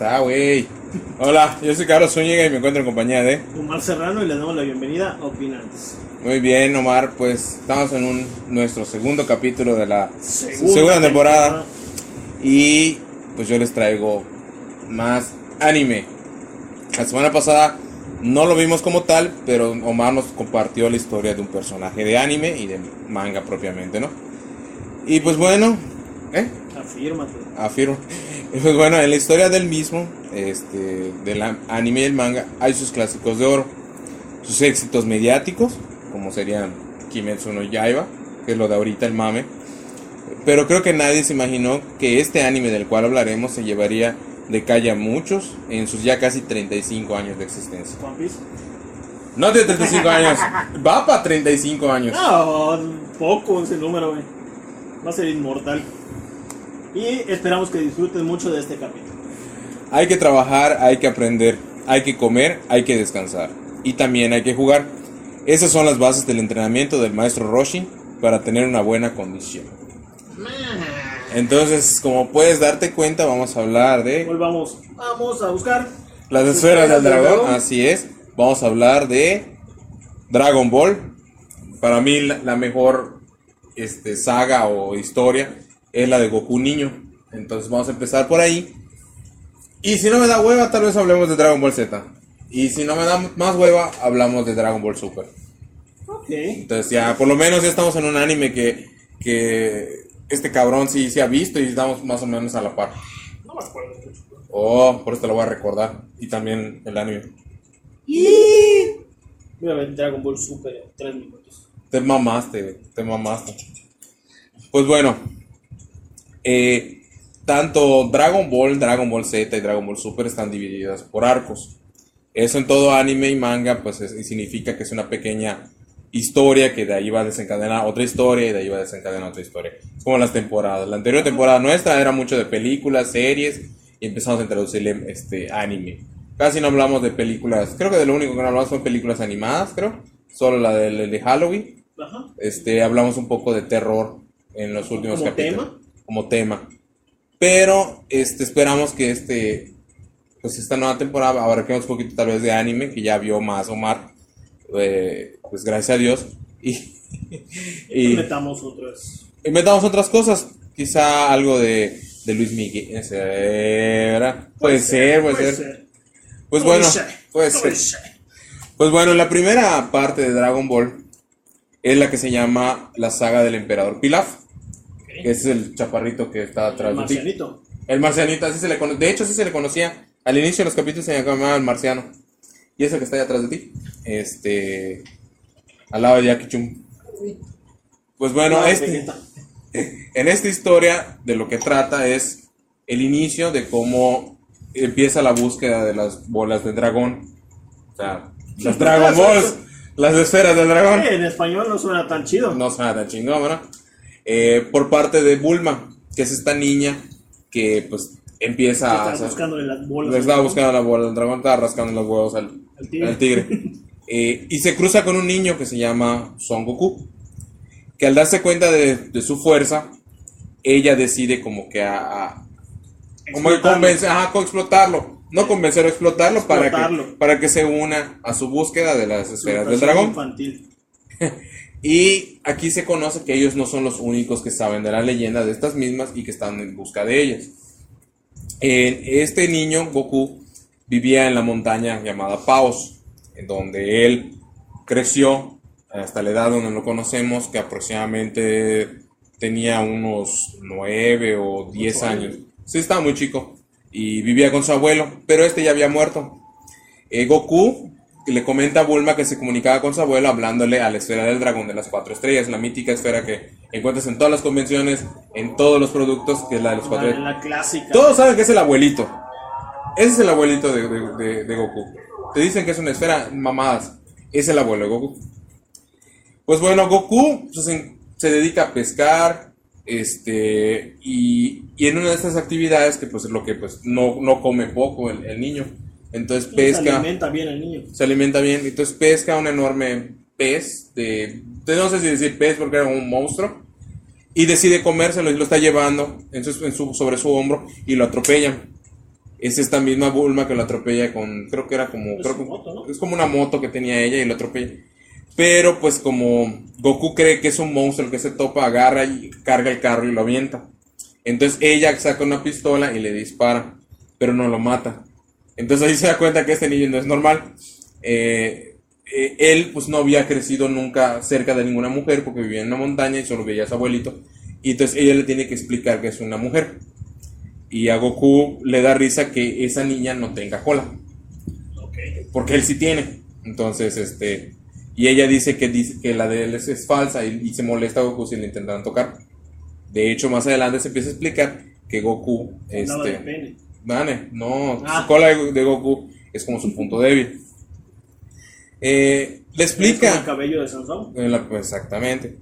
está, güey. Hola, yo soy Carlos Zúñiga y me encuentro en compañía de... Omar Serrano y le damos la bienvenida a Opinantes. Muy bien, Omar, pues estamos en un, nuestro segundo capítulo de la segunda, temporada. Y pues yo les traigo más anime. La semana pasada no lo vimos como tal, pero Omar nos compartió la historia de un personaje de anime y de manga propiamente, ¿no? Y pues bueno, ¿eh? Afírmate. Afirmo. Pues bueno, en la historia del mismo, este, del anime y el manga, hay sus clásicos de oro. Sus éxitos mediáticos, como serían Kimetsu no Yaiba, que es lo de ahorita el mame. Pero creo que nadie se imaginó que este anime del cual hablaremos se llevaría de calle a muchos en sus ya casi 35 años de existencia. One Piece. No de 35 años, va para 35 años. No, poco ese número, güey. Va a ser inmortal. Y esperamos que disfruten mucho de este capítulo. Hay que trabajar, hay que aprender, hay que comer, hay que descansar. Y también hay que jugar. Esas son las bases del entrenamiento del maestro Roshi para tener una buena condición. Entonces, como puedes darte cuenta, vamos a hablar de Volvamos. Vamos a buscar. las esferas del dragón. Así es. Vamos a hablar de Dragon Ball. Para mí, la la mejor este, saga o historia es la de Goku niño. Entonces, vamos a empezar por ahí. Y si no me da hueva, tal vez hablemos de Dragon Ball Z. Y si no me da más hueva, hablamos de Dragon Ball Super. Ok. Entonces ya, por lo menos ya estamos en un anime que, que este cabrón sí se ha visto y estamos más o menos a la par. No me acuerdo mucho. Oh, por eso te lo voy a recordar. Y también el anime. Voy a ver Dragon Ball Super en 3 minutos. Te mamaste, te mamaste. Pues bueno, eh, tanto Dragon Ball, Dragon Ball Z y Dragon Ball Super están divididas por arcos. Eso en todo anime y manga, pues es- significa que es una pequeña historia que de ahí va a desencadenar otra historia y de ahí va a desencadenar otra historia. Es como las temporadas. La anterior temporada nuestra era mucho de películas, series y empezamos a introducirle este anime. Casi no hablamos de películas. Creo que de lo único que no hablamos son películas animadas, creo. Solo la de, de Halloween. Ajá. Este, hablamos un poco de terror en los últimos ¿Como capítulos. tema? Como tema. Pero este, esperamos que este, pues esta nueva temporada abarquemos un poquito tal vez de anime, que ya vio más Omar. Eh, pues gracias a Dios. Y, Y y, metamos otras. y metamos otras cosas. Quizá algo de, de Luis Miguel. ¿verdad? Puede, ser, puede, ser. Pues Puede bueno, ser, puede puede ser. Pues bueno, la primera parte de Dragon Ball es la que se llama la saga del emperador Pilaf. Que Ese es el chaparrito que está atrás de ti. Marcianito. El marcianito, así se le conoce. De hecho, así se le conocía. Al inicio de los capítulos se llamaba el marciano. Y ese que está ahí atrás de ti. Este. Al lado de Jackie. Pues bueno, No, este. En esta historia de lo que trata es el inicio de cómo empieza la búsqueda de las bolas de dragón. O sea, las Dragon Balls, las esferas del dragón. En español no suena tan chido. No suena tan chingón, ¿verdad? Eh, por parte de Bulma, que es esta niña que pues empieza a... Estás buscándole las bolas. Le estaba buscando la bola del dragón, estaba rascando los huevos al, Al tigre. al tigre. Eh, y se cruza con un niño que se llama Son Goku. Que al darse cuenta de, de su fuerza, ella decide como que a, a- como que Explotarlo. convencer, ajá, co- explotarlo. No convencer, explotarlo, Para, que, Explotarlo. para que se una a su búsqueda de las esferas del dragón. Infantil. Y aquí se conoce que ellos no son los únicos que saben de la leyenda de estas mismas y que están en busca de ellas. Este niño, Goku, vivía en la montaña llamada Paos, en donde él creció hasta la edad donde lo conocemos, que aproximadamente tenía unos 9 o 10 Ocho años. años. Sí, estaba muy chico. Y vivía con su abuelo, pero este ya había muerto. Eh, Goku le comenta a Bulma que se comunicaba con su abuelo hablándole a la esfera del dragón de las cuatro estrellas, la mítica esfera que encuentras en todas las convenciones, en todos los productos, que es la de los cuatro La, la clásica. Todos saben que es el abuelito. Ese es el abuelito de, de- de- de Goku. Te dicen que es una esfera, mamadas. Es el abuelo de Goku. Pues bueno, Goku pues, se dedica a pescar, este, y, y en una de estas actividades que pues es lo que pues no, no come poco el, el niño. Entonces Se pesca alimenta bien el niño. se alimenta bien. Entonces pesca un enorme pez de, no sé si decir pez porque era un monstruo y decide comérselo y lo está llevando en su- en su- sobre su hombro y lo atropellan. es esta misma Bulma que lo atropella con, creo que era como, Es creo moto, ¿no? es como una moto que tenía ella y lo atropella. Pero pues como Goku cree que es un monstruo el que se topa, agarra y carga el carro y lo avienta. Entonces ella saca una pistola y le dispara, pero no lo mata. Entonces ahí se da cuenta que este niño no es normal. Eh, eh, él pues no había crecido nunca cerca de ninguna mujer porque vivía en una montaña y solo veía a su abuelito. Y entonces ella le tiene que explicar que es una mujer. Y a Goku le da risa que esa niña no tenga cola Ok. porque él sí tiene. Entonces, este, y ella dice que, dice que la de él es, es falsa y, y se molesta a Goku si le intentan tocar. De hecho, más adelante se empieza a explicar que Goku, de este, pene. Dane, no, Ah. su cola de, de Goku es como su punto débil. Eh, le Es como el explica, cabello de Sansón. eh, la- pues, exactamente,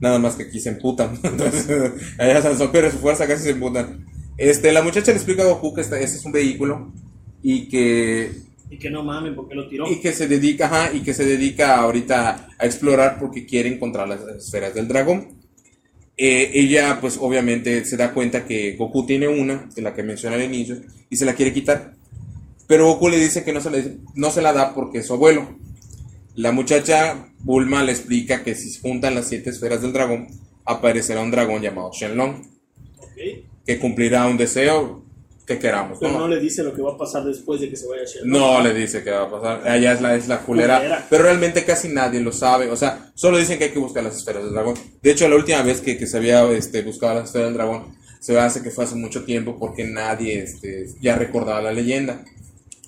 nada más que aquí se emputan. Entonces, allá Sansón pierde su fuerza, casi se emputan. Este, la muchacha le explica a Goku que esta- ese es un vehículo y que Y que no mamen porque lo tiró. y que se dedica, ajá, y que se dedica ahorita a explorar porque quiere encontrar las esferas del dragón. Eh, ella, pues obviamente se da cuenta que Goku tiene una, de la que mencioné al inicio, y se la quiere quitar. Pero Goku le dice que no se, le- no se la da porque es su abuelo. La muchacha Bulma le explica que si juntan las siete esferas del dragón, aparecerá un dragón llamado Shenlong, que cumplirá un deseo que queramos. Pero ¿no? no le dice lo que va a pasar después de que se vaya a Shenlong. No le dice qué va a pasar. Ella es la, es la culera. Culera. Pero realmente casi nadie lo sabe. O sea, solo dicen que hay que buscar las esferas del dragón. De hecho, la última vez que, que se había este, buscado las esferas del dragón, se hace que fue hace mucho tiempo porque nadie este, ya recordaba la leyenda.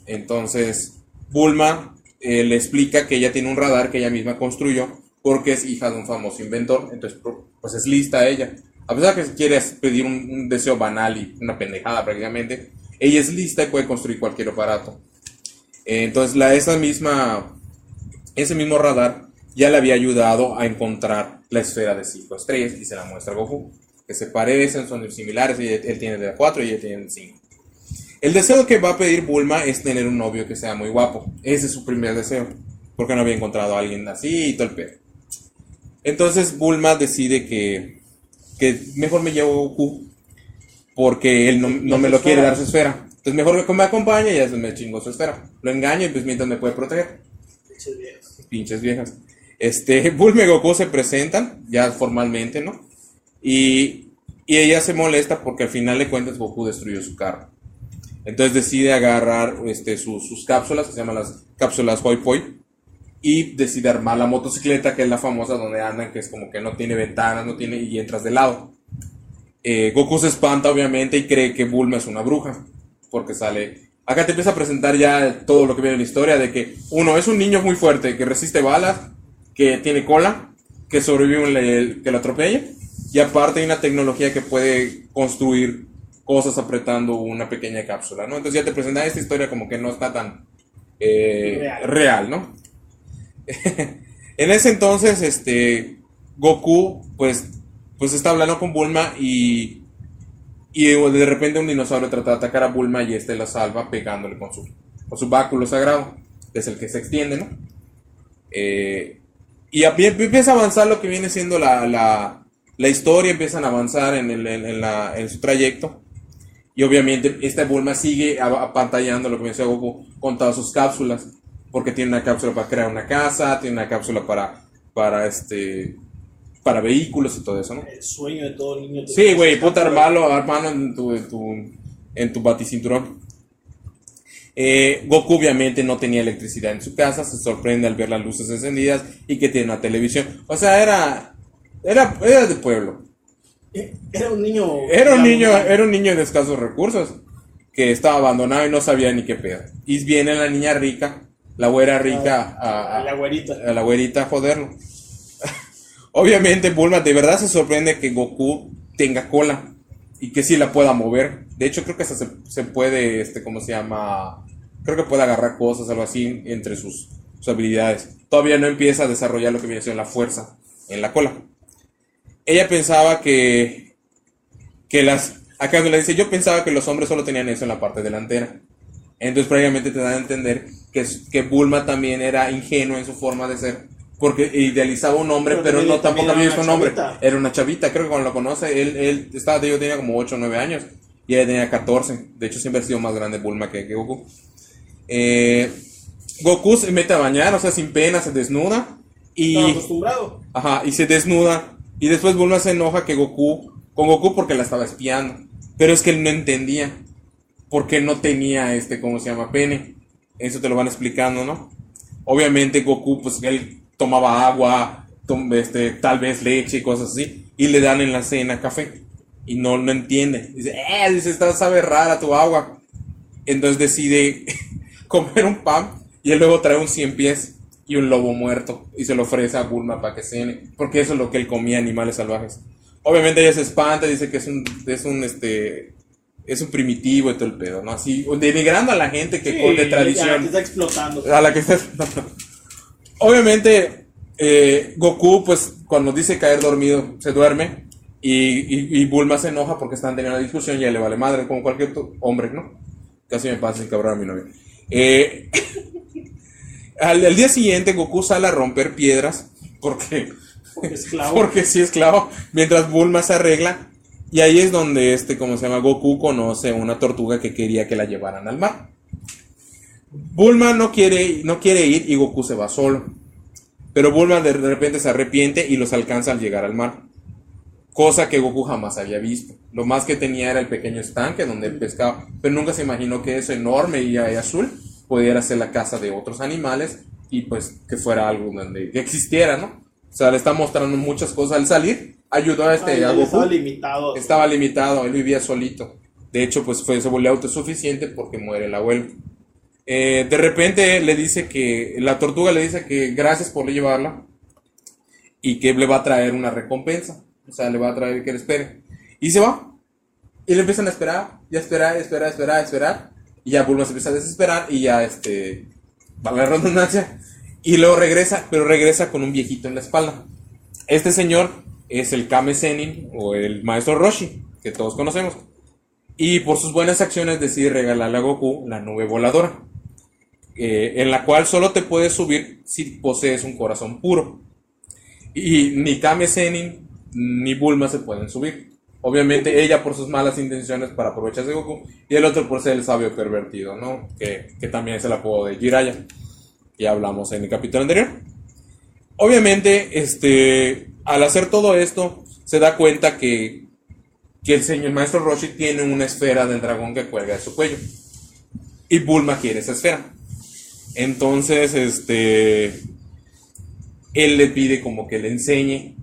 Entonces, Bulma eh, le explica que ella tiene un radar que ella misma construyó porque es hija de un famoso inventor. Entonces, pues es lista ella. A pesar que quiere pedir un, un deseo banal y una pendejada prácticamente, ella es lista y puede construir cualquier aparato. Eh, entonces, la, esa misma, ese mismo radar ya le había ayudado a encontrar la esfera de cinco estrellas y se la muestra a Goku. Que se parecen, son similares, y él tiene de 4 y ella tiene de 5. El deseo que va a pedir Bulma es tener un novio que sea muy guapo. Ese es su primer deseo. Porque no había encontrado a alguien así y todo el pedo. Entonces Bulma decide que, que mejor me llevo Goku. Porque él no, no me lo quiere dar su esfera. Entonces mejor que me acompañe y ya se me chingó su esfera. Lo engaño y pues mientras me puede proteger. Pinches viejos. Pinches viejas. Este, Bulma y Goku se presentan ya formalmente, ¿no? Y, y ella se molesta porque al final de cuentas Goku destruyó su carro. Entonces decide agarrar este, sus, sus cápsulas, que se llaman las cápsulas Hoi Poi, y decide armar la motocicleta, que es la famosa donde andan, que es como que no tiene ventanas, no tiene, y entras de lado. Eh, Goku se espanta, obviamente, y cree que Bulma es una bruja, porque sale. Acá te empieza a presentar ya todo lo que viene en la historia: de que uno es un niño muy fuerte, que resiste balas, que tiene cola, que sobrevive un le- que lo atropella, y aparte hay una tecnología que puede construir cosas apretando una pequeña cápsula, ¿no? Entonces ya te presenta esta historia como que no está tan eh, Real. real, ¿no? en ese entonces, este, Goku, pues, pues está hablando con Bulma y, y de repente un dinosaurio trata de atacar a Bulma y este la salva pegándole con su, con su báculo sagrado, que es el que se extiende, ¿no? Eh, y empieza a avanzar lo que viene siendo la, la, la historia, empiezan a avanzar en, el- en- la- en su trayecto. Y obviamente esta Bulma sigue apantallando lo que me decía Goku con todas sus cápsulas. Porque tiene una cápsula para crear una casa, tiene una cápsula para, para este para vehículos y todo eso, ¿no? El sueño de todo niño. Sí, güey, puta armarlo, armarlo en tu, en tu, en tu baticinturón. Eh, Goku obviamente no tenía electricidad en su casa, se sorprende al ver las luces encendidas y que tiene una televisión. O sea, era, era, era de pueblo. Era un niño. Era un niño, era un niño de escasos recursos que estaba abandonado y no sabía ni qué pedo. Y viene la niña rica, la güera rica, a, a- La güerita. a la güerita a joderlo. Obviamente Bulma de verdad se sorprende que Goku tenga cola y que sí la pueda mover. De hecho creo que se, se puede, este, ¿cómo se llama? Creo que puede agarrar cosas, algo así, entre sus, sus habilidades. Todavía no empieza a desarrollar lo que viene siendo la fuerza en la cola. Ella pensaba que, que las... Acá le dice, yo pensaba que los hombres solo tenían eso en la parte delantera. Entonces prácticamente te dan a entender que, que Bulma también era ingenuo en su forma de ser. Porque idealizaba un hombre, Pero pero, no tampoco había visto un hombre. Era una chavita, creo que cuando lo conoce, él, él estaba, te digo, tenía como 8 o 9 años. y ella tenía 14. De hecho, siempre ha sido más grande Bulma que, que Goku. Eh, Goku se mete a bañar, o sea, sin pena, se desnuda. Y, Estaba acostumbrado. ajá, y se desnuda. Y después Bulma se enoja que Goku, con Goku porque la estaba espiando. Pero es que él no entendía. Porque no tenía este, ¿cómo se llama? Pene. Eso te lo van explicando, ¿no? Obviamente Goku, pues él tomaba agua, tom- este, tal vez leche y cosas así. Y le dan en la cena café. Y no, no entiende. Dice, eh, dice, está, sabe rara tu agua. Entonces decide comer un pan y él luego trae un cien pies y un lobo muerto y se lo ofrece a Bulma para que cene, porque eso es lo que él comía, animales salvajes. Obviamente ella se espanta, dice que es un, es un, este, es un primitivo y todo el pedo, ¿no? Así, denigrando a la gente que Sí, con de ya, que tradición, está explotando. a la que está... Obviamente, eh, Goku, pues, cuando dice caer dormido, se duerme. Y, y, y Bulma se enoja porque están teniendo una discusión y a él le vale madre, como cualquier hombre, ¿no? Casi me pasa sin cabrón a mi novia. Eh, al, al día siguiente, Goku sale a romper piedras porque, Porque esclavo. porque sí, esclavo, mientras Bulma se arregla. Y ahí es donde, este, como se llama, Goku conoce una tortuga que quería que la llevaran al mar. Bulma no quiere, no quiere ir y Goku se va solo. Pero Bulma de repente se arrepiente y los alcanza al llegar al mar. Cosa que Goku jamás había visto. Lo más que tenía era el pequeño estanque donde pescaba. Pero nunca se imaginó que eso enorme y azul pudiera ser la casa de otros animales y pues que fuera algo donde existiera, ¿no? O sea, le está mostrando muchas cosas al salir. Ayudó a este Ay, a Goku. estaba limitado. Estaba limitado, él vivía solito. De hecho, pues fue, se volvió autosuficiente porque muere el abuelo. Eh, de repente le dice que, la tortuga le dice que gracias por llevarla y que le va a traer una recompensa. O sea, le va a traer que le espere. Y se va. Y le empiezan a esperar, y a esperar, y a esperar, a esperar, a esperar. Y ya Bulma se empieza a desesperar y ya, este, va la redundancia. Y luego regresa, pero regresa con un viejito en la espalda. Este señor es el Kame Sennin o el maestro Roshi, que todos conocemos. Y por sus buenas acciones decide regalarle a Goku la nube voladora, eh, en la cual solo te puedes subir si posees un corazón puro. Y ni Kame Sennin ni Bulma se pueden subir. Obviamente ella por sus malas intenciones para aprovecharse de Goku y el otro por ser el sabio pervertido, ¿no? Que, que también es el apodo de Jiraiya. Ya hablamos en el capítulo anterior. Obviamente, este, al hacer todo esto, se da cuenta que, que el señor maestro Roshi tiene una esfera del dragón que cuelga de su cuello. Y Bulma quiere esa esfera. Entonces, este, él le pide como que le enseñe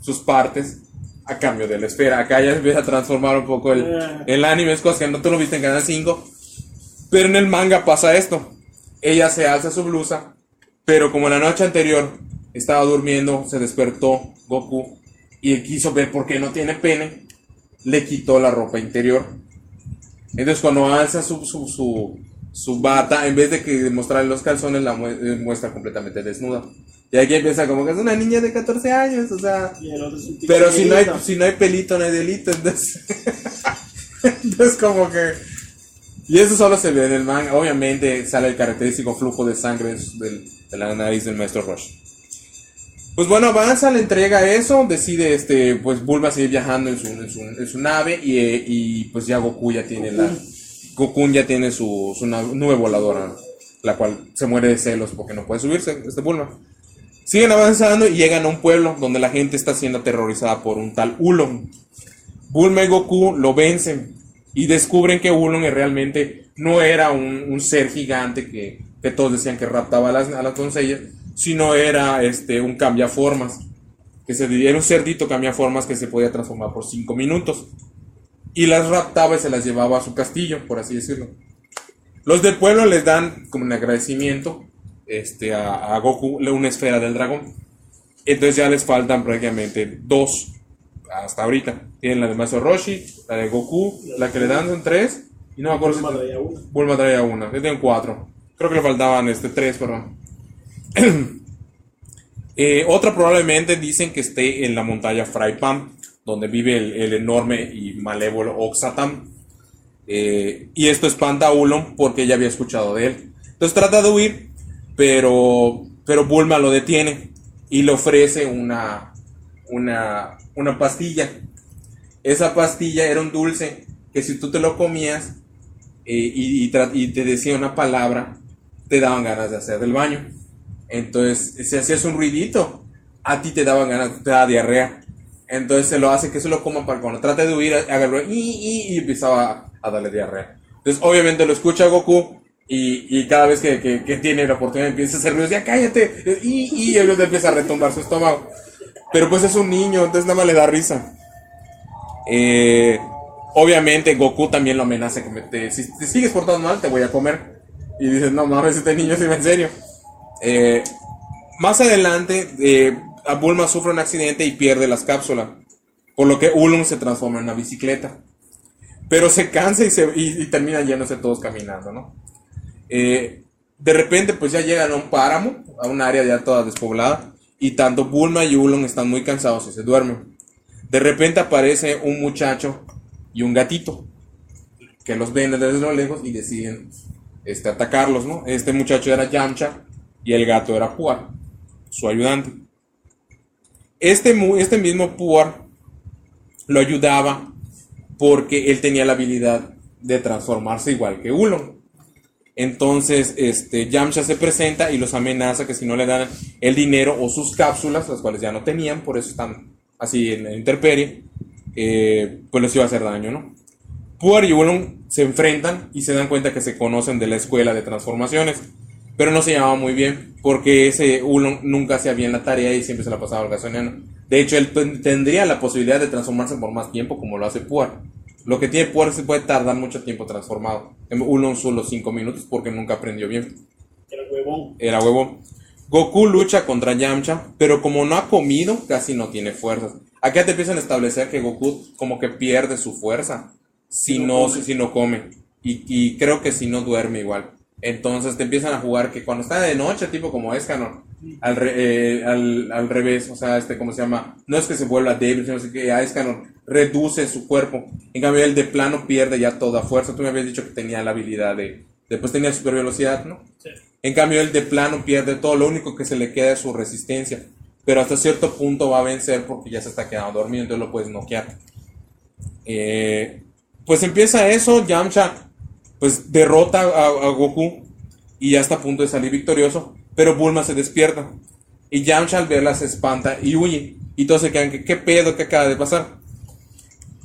sus partes a cambio de la esfera. Acá ya empieza a transformar un poco el, el anime, es cosa que no tú lo viste en Canal 5. Pero en el manga pasa esto. Ella se alza su blusa, pero como la noche anterior estaba durmiendo, se despertó Goku y quiso ver por qué no tiene pene, le quitó la ropa interior. Entonces cuando alza su, su, su, su bata, en vez de que mostrarle los calzones, la eh, muestra completamente desnuda. Y aquí empieza como que es una niña de 14 años, o sea... Pero si no, hay, si no hay pelito, no hay delito, entonces... entonces como que... Y eso solo se ve en el manga. Obviamente sale el característico flujo de sangre de la nariz del maestro Rush. Pues bueno, avanza, le entrega eso, decide, este, pues Bulma seguir viajando en su, nave y, eh, y, pues ya Goku ya tiene la... Goku ya tiene su, su nube voladora, la cual se muere de celos porque no puede subirse, este Bulma. Siguen avanzando y llegan a un pueblo donde la gente está siendo aterrorizada por un tal Ulon. Bulma y Goku lo vencen y descubren que Ulon realmente no era un, un ser gigante que, que todos decían que raptaba a las, a las doncellas, sino era este, un cambiaformas. Que se, era un cerdito cambiaformas que se podía transformar por 5 minutos. Y las raptaba y se las llevaba a su castillo, por así decirlo. Los del pueblo les dan como un agradecimiento este, a, a Goku una esfera del dragón. Entonces ya les faltan prácticamente dos hasta ahorita. Tienen la de Maso Roshi, la de Goku, la que le dan son tres. Y no me acuerdo Bulma si traía una. Bulma traía una. Ya tienen cuatro. Creo que le faltaban este, tres, perdón. Eh, otra probablemente dicen que esté en la montaña Fraipan, donde vive el, el enorme y malévolo Oxatam. Eh, y esto espanta a Ulon porque ella había escuchado de él. Entonces trata de huir, pero, pero Bulma lo detiene y le ofrece una, una, una pastilla. Esa pastilla era un dulce que si tú te lo comías eh, y, y y te decía una palabra, te daban ganas de hacer del baño. Entonces, si hacías un ruidito, a ti te daban ganas, te daba diarrea. Entonces se lo hace que se lo coma para cuando trate de huir, el ruido, y, y, y empezaba a, a darle diarrea. Entonces, obviamente lo escucha Goku y, y cada vez que, que- que tiene la oportunidad empieza a hacer ruidos, ya cállate, y, y él empieza a retumbar su estómago. Pero pues es un niño, entonces nada más le da risa. Eh, obviamente Goku también lo amenaza que te- si te sigues portando mal te voy a comer. Y dices, no mames, este niño sí va en serio. Eh, más adelante, eh, a Bulma sufre un accidente y pierde las cápsulas. Por lo que Ulum se transforma en una bicicleta. Pero se cansa y, se, y, y yéndose todos caminando, ¿no? Eh, de repente, pues ya llegan a un páramo, a un área ya toda despoblada. Y tanto Bulma y Ulum están muy cansados y se duermen. De repente aparece un muchacho y un gatito que los ven desde lo lejos y deciden este, atacarlos, ¿no? Este muchacho era Yamcha y el gato era Puar, su ayudante. Este, este mismo Puar lo ayudaba porque él tenía la habilidad de transformarse igual que Ulon. Entonces, este, Yamcha se presenta y los amenaza que si no le dan el dinero o sus cápsulas, las cuales ya no tenían, por eso están así en la intemperie, eh, pues les iba a hacer daño, ¿no? Puar y Ulon se enfrentan y se dan cuenta que se conocen de la escuela de transformaciones, pero no se llevaban muy bien porque ese Ulon nunca hacía bien la tarea y siempre se la pasaba al gasoniano. De hecho, él ten- tendría la posibilidad de transformarse por más tiempo como lo hace Puar. Lo que tiene Puar se puede tardar mucho tiempo transformado. En Ulon solo 5 minutos porque nunca aprendió bien. Era huevón. Era huevo. Goku lucha contra Yamcha, pero como no ha comido, casi no tiene fuerzas. Acá te empiezan a establecer que Goku como que pierde su fuerza si no no, come. si no come. Y, y creo que si no duerme igual. Entonces te empiezan a jugar que cuando está de noche, tipo como Escanor, al, re- eh, al, al revés, o sea, este, ¿cómo se llama? No es que se vuelva débil, sino que a Escanor reduce su cuerpo. En cambio, él de plano pierde ya toda fuerza. Tú me habías dicho que tenía la habilidad de. Después tenía super velocidad, ¿no? Sí. En cambio, él de plano pierde todo, lo único que se le queda es su resistencia. Pero hasta cierto punto va a vencer porque ya se está quedando dormido, entonces lo puedes noquear. Eh, pues empieza eso, Yamcha pues derrota a, a Goku y ya está a punto de salir victorioso, pero Bulma se despierta. Y Yamcha al verla se espanta y huye. Y todos se quedan, que qué pedo que acaba de pasar?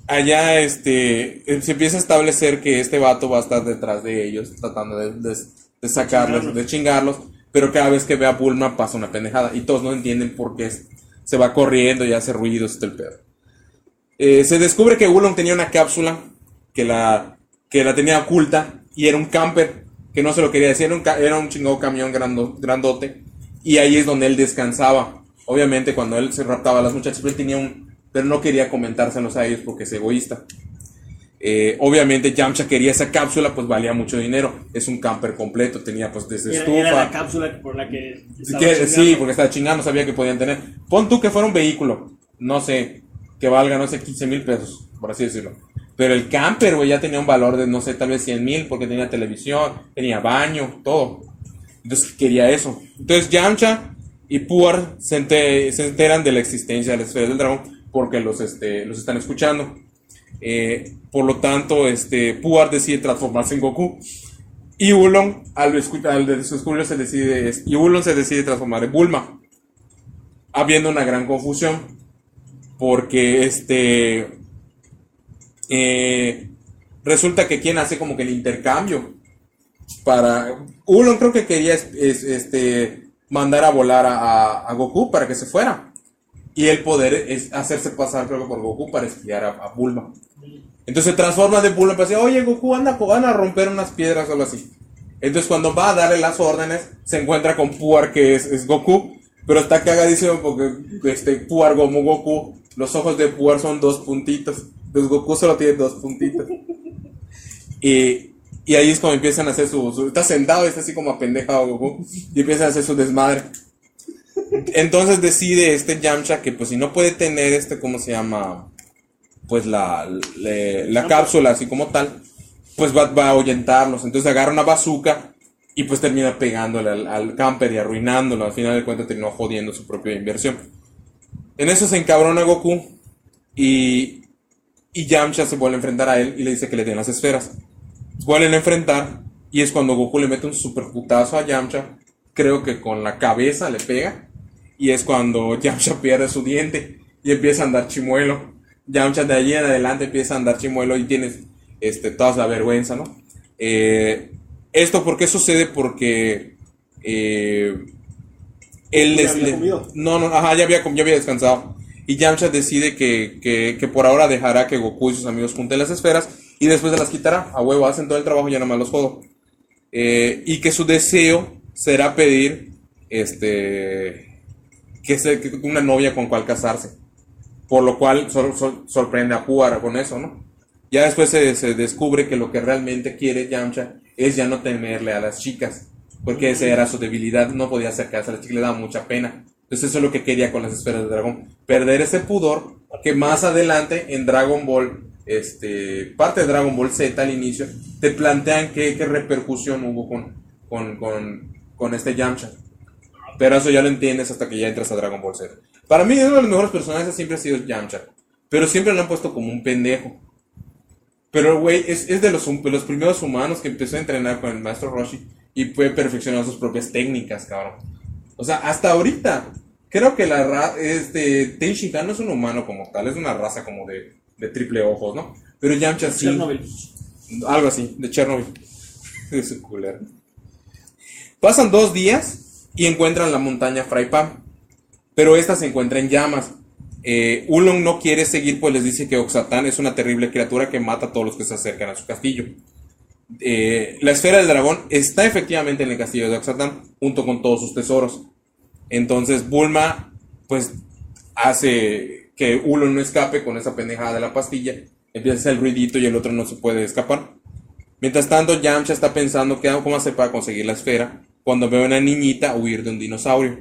Allá este, eh, se empieza a establecer que este vato va a estar detrás de ellos, tratando de, de- de sacarlos, Chingarlos. de chingarlos, pero cada vez que ve a Bulma pasa una pendejada y todos no entienden por qué es- se va corriendo y hace ruidos y todo el pedo. Eh, se descubre que Ulon tenía una cápsula que la, que la tenía oculta y era un camper que no se lo quería decir, era un, era un chingado camión grando- grandote y ahí es donde él descansaba. Obviamente cuando él se raptaba a las muchachas, pero él tenía un, pero no quería comentárselos a ellos porque es egoísta. Eh, obviamente Yamcha quería esa cápsula, pues valía mucho dinero. Es un camper completo, tenía pues desde Era, estufa. era la cápsula por la que. Sí, porque estaba chingando, sabía que podían tener. Pon tú que fuera un vehículo, no sé, que valga, no sé, 15 mil pesos, por así decirlo. Pero el camper, güey, ya tenía un valor de, no sé, tal vez 100 mil, porque tenía televisión, tenía baño, todo. Entonces quería eso. Entonces Yamcha y Puar se, ente- se enteran de la existencia de la esfera del dragón porque los, este, los están escuchando. Eh, por lo tanto, este, Puar decide transformarse en Goku. Y Ulon, al, al descubrirlo, se decide, y Ulon se decide transformar en Bulma. Habiendo una gran confusión. Porque este. Eh, resulta que quien hace como que el intercambio. Para. Ulon creo que quería es- es- este, mandar a volar a, a- Goku para que se fuera. Y el poder es hacerse pasar, creo que por Goku, para espiar a, a Bulma. Entonces transforma de Bulma para decir, oye Goku, anda, van a romper unas piedras o algo así. Entonces cuando va a darle las órdenes, se encuentra con Puar, que es, es Goku, pero está cagadísimo porque este Puar como Goku, los ojos de Puar son dos puntitos. Entonces Goku solo tiene dos puntitos. Y, y ahí es como empiezan a hacer su, su- Está sentado y está así como apendejado Goku. Y empiezan a hacer su desmadre. Entonces decide este Yamcha que pues si no puede tener este, ¿cómo se llama? Pues la, la cápsula así como tal, pues va, va a ahuyentarlos. Entonces agarra una bazooka y pues termina pegándole al, al camper y arruinándolo. Al final de cuentas terminó jodiendo su propia inversión. En eso se encabrona Goku y Y Yamcha se vuelve a enfrentar a él y le dice que le den las esferas. Vuelven a enfrentar y es cuando Goku le mete un super putazo a Yamcha. Creo que con la cabeza le pega. Y es cuando Yamcha pierde su diente y empieza a andar chimuelo. Yamcha de allí en adelante empieza a andar chimuelo y tienes este, toda la vergüenza, ¿no? Eh, ¿Esto por qué sucede? Porque eh, él ¿Ya les- había le- comido? no, no, ajá, ya había, ya había descansado. Y Yamcha decide que, que, por ahora dejará que Goku y sus amigos junten las esferas y después se las quitará. A huevo, hacen todo el trabajo y ya nada más los jodo. Eh, y que su deseo será pedir este que, se, una novia con cual casarse. Por lo cual sor- sor- sorprende a Puara con eso, ¿no? Ya después se, se descubre que lo que realmente quiere Yamcha es ya no temerle a las chicas. Porque esa era su debilidad, no podía acercarse a las chicas, le daba mucha pena. Entonces eso es lo que quería con las esferas de dragón. Perder ese pudor que más adelante en Dragon Ball, este, parte de Dragon Ball Z al inicio, te plantean qué, qué repercusión hubo con, con, con, con este Yamcha. Pero eso ya lo entiendes hasta que ya entras a Dragon Ball Z. Para mí uno de los mejores personajes siempre ha sido Yamcha. Pero siempre lo han puesto como un pendejo. Pero güey es, es de los, de los primeros humanos que empezó a entrenar con el maestro Roshi y fue perfeccionando sus propias técnicas, cabrón. O sea, hasta ahorita, creo que la ra este, Tenshin Han no es un humano como tal, es una raza como de, de triple ojos, ¿no? Pero Yamcha sí. Chernobyl. Algo así, de Chernobyl. Ese culero. Pasan dos días y encuentran la montaña Fraipan. Pero esta se encuentra en llamas. Eh, Ulon no quiere seguir, pues les dice que Oxatán es una terrible criatura que mata a todos los que se acercan a su castillo. Eh, la esfera del dragón está efectivamente en el castillo de Oxatán, junto con todos sus tesoros. Entonces Bulma, pues, hace que Ulon no escape con esa pendejada de la pastilla. Empieza el ruidito y el otro no se puede escapar. Mientras tanto, Yamcha está pensando que, cómo hacer para conseguir la esfera cuando ve a una niñita huir de un dinosaurio.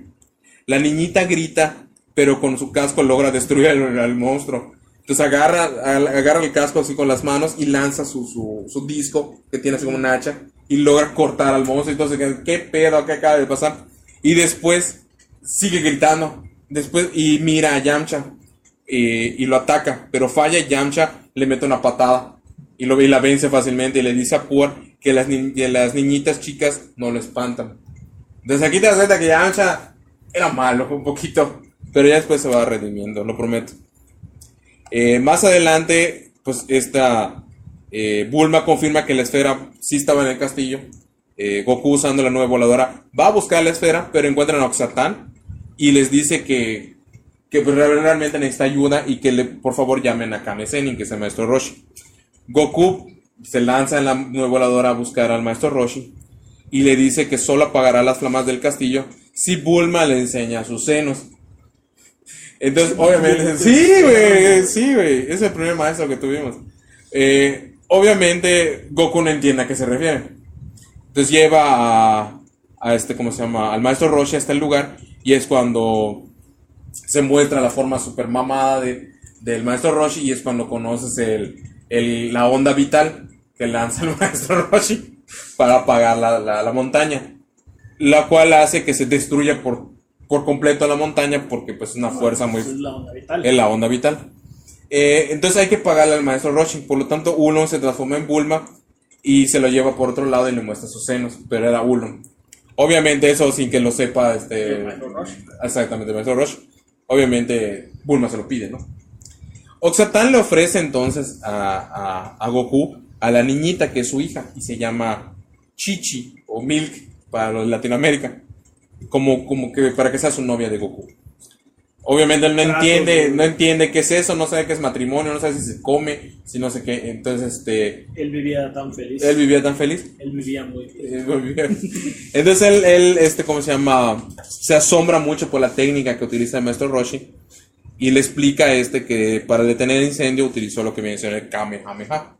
La niñita grita, pero con su casco logra destruir al, monstruo. Entonces agarra, agarra el casco así con las manos y lanza su, su, disco, que tiene así como un hacha, y logra cortar al monstruo. Entonces, ¿qué, qué pedo que acaba de pasar? Y después sigue gritando. Después, y mira a Yamcha y lo ataca, pero falla y Yamcha le mete una patada y lo y la vence fácilmente y le dice a Puar que las, ni- que las niñitas chicas no lo espantan. Desde aquí te das cuenta que Yamcha era malo un poquito, pero ya después se va redimiendo, lo prometo. Eh, más adelante, pues esta eh, Bulma confirma que la esfera sí estaba en el castillo. Eh, Goku usando la nueva voladora va a buscar la esfera, pero encuentran a Oxatán y les dice que, que pues, realmente necesita ayuda y que le, por favor llamen a Kame Sennin, que es el maestro Roshi. Goku se lanza en la nueva voladora a buscar al maestro Roshi y le dice que solo apagará las flamas del castillo si Bulma le enseña sus senos. Entonces, obviamente, sí, güey, sí, güey, es el primer maestro que tuvimos. Eh, obviamente, Goku no entiende a qué se refiere. Entonces lleva a, a este, ¿cómo se llama? Al maestro Roshi hasta el lugar y es cuando se muestra la forma super mamada de, del maestro Roshi y es cuando conoces el, el- la onda vital que lanza el maestro Roshi para apagar la, la- la montaña, la cual hace que se destruya por, por completo la montaña porque pues es una fuerza muy... Es la onda vital. Es la onda vital. Eh, entonces hay que pagarle al maestro Roshi. Por lo tanto, Ulon se transforma en Bulma y se lo lleva por otro lado y le muestra sus senos. Pero era Ulon. Obviamente, eso sin que lo sepa este. El maestro Roshi. Exactamente, el maestro Roshi. Obviamente, Bulma se lo pide, ¿no? Oxatán le ofrece entonces a, a, a Goku a la niñita que es su hija y se llama Chichi o Milk para los de Latinoamérica. Como, como que para que sea su novia de Goku. Obviamente él no entiende, de- no entiende qué es eso, no sabe qué es matrimonio, no sabe si se come, si no sé qué. Entonces, este, Él vivía tan feliz. él vivía tan feliz. Él vivía muy bien. Entonces él, él, este, ¿cómo se llama? Se asombra mucho por la técnica que utiliza el maestro Roshi y le explica a este que para detener el incendio utilizó lo que viene siendo el Kamehameha,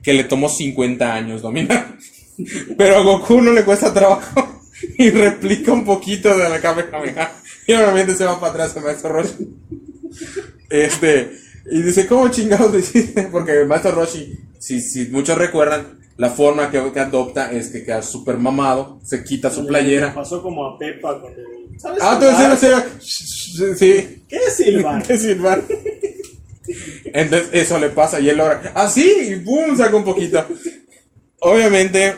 que le tomó 50 años dominar. Pero a Goku no le cuesta trabajo y replica un poquito de la Kamehameha y obviamente se va para atrás el maestro Roshi. Este, y dice, ¿cómo chingados lo hiciste? Porque el maestro Roshi, si, si muchos recuerdan, la forma que, que adopta es que queda súper mamado, se quita su playera. Pasó como a Pepa cuando. ¿Sabes Ah, entonces, sí, ¿Qué es silbar? ¿Qué silbar? Entonces eso le pasa y él logra, ah sí, y boom, saca un poquito. Obviamente,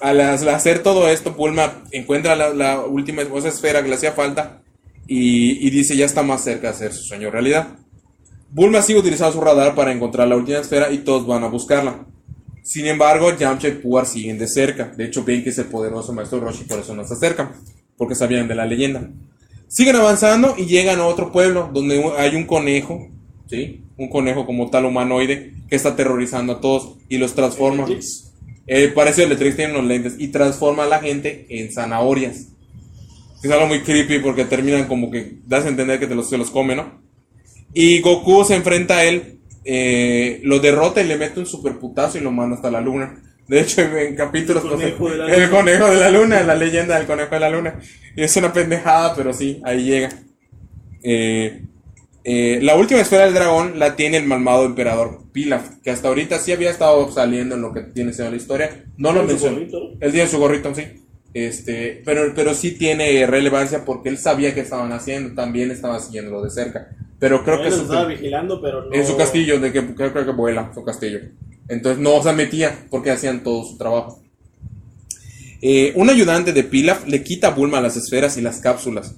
al, al hacer todo esto, Bulma encuentra la, la última esa esfera que le hacía falta y, y dice ya está más cerca de hacer su sueño realidad. Bulma sigue utilizando su radar para encontrar la última esfera y todos van a buscarla. Sin embargo, Yamcha y Puar siguen de cerca. De hecho, ven que es el poderoso maestro Roshi, por eso no se acercan, porque sabían de la leyenda. Siguen avanzando y llegan a otro pueblo donde hay un conejo, ¿sí? Un conejo como tal humanoide que está aterrorizando a todos y los transforma. Eh, parece el Letrix tiene unos lentes y transforma a la gente en zanahorias. Es algo muy creepy porque terminan como que das a entender que te los, se los come, ¿no? Y Goku se enfrenta a él, eh, lo derrota y le mete un super putazo y lo manda hasta la luna. De hecho, en capítulos El conejo de la el luna. conejo de la luna, la leyenda del conejo de la luna. Y es una pendejada, pero sí, ahí llega. Eh, eh, la última esfera del dragón la tiene el malvado emperador Pilaf, que hasta ahorita sí había estado saliendo en lo que tiene siendo la historia. No lo mencionó. ¿no? Él tiene su gorrito, sí. Este, pero, pero sí tiene relevancia porque él sabía qué estaban haciendo, también estaba siguiéndolo de cerca. Pero creo que su- estaba vigilando, pero no. en su castillo, de que creo, creo que vuela su castillo. Entonces no se metía porque hacían todo su trabajo. Eh, un ayudante de Pilaf le quita a Bulma las esferas y las cápsulas.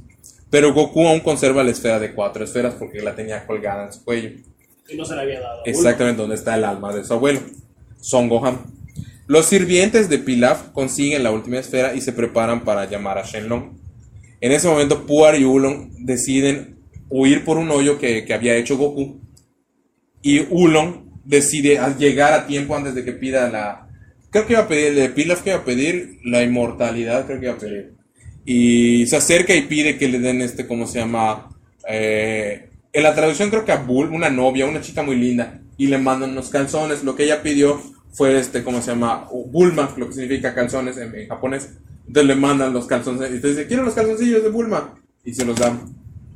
Pero Goku aún conserva la esfera de cuatro esferas porque la tenía colgada en su cuello. Y no se le había dado. Exactamente donde está el alma de su abuelo, Son Gohan. Los sirvientes de Pilaf consiguen la última esfera y se preparan para llamar a Shenlong. En ese momento, Puar y Ulon deciden huir por un hoyo que, había hecho Goku. Y Ulon decide al llegar a tiempo antes de que pida la. Creo que iba a pedir, de Pilaf que iba a pedir la inmortalidad, creo que iba a pedir. Y se acerca y pide que le den este, ¿cómo se llama? Eh, en la traducción creo que a Bull, una novia, una chica muy linda, y le mandan unos calzones. Lo que ella pidió fue este, ¿cómo se llama? Bulma, lo que significa calzones en, japonés. Entonces le mandan los calzones. Y entonces dice, quiero los calzoncillos de Bulma. Y se los dan.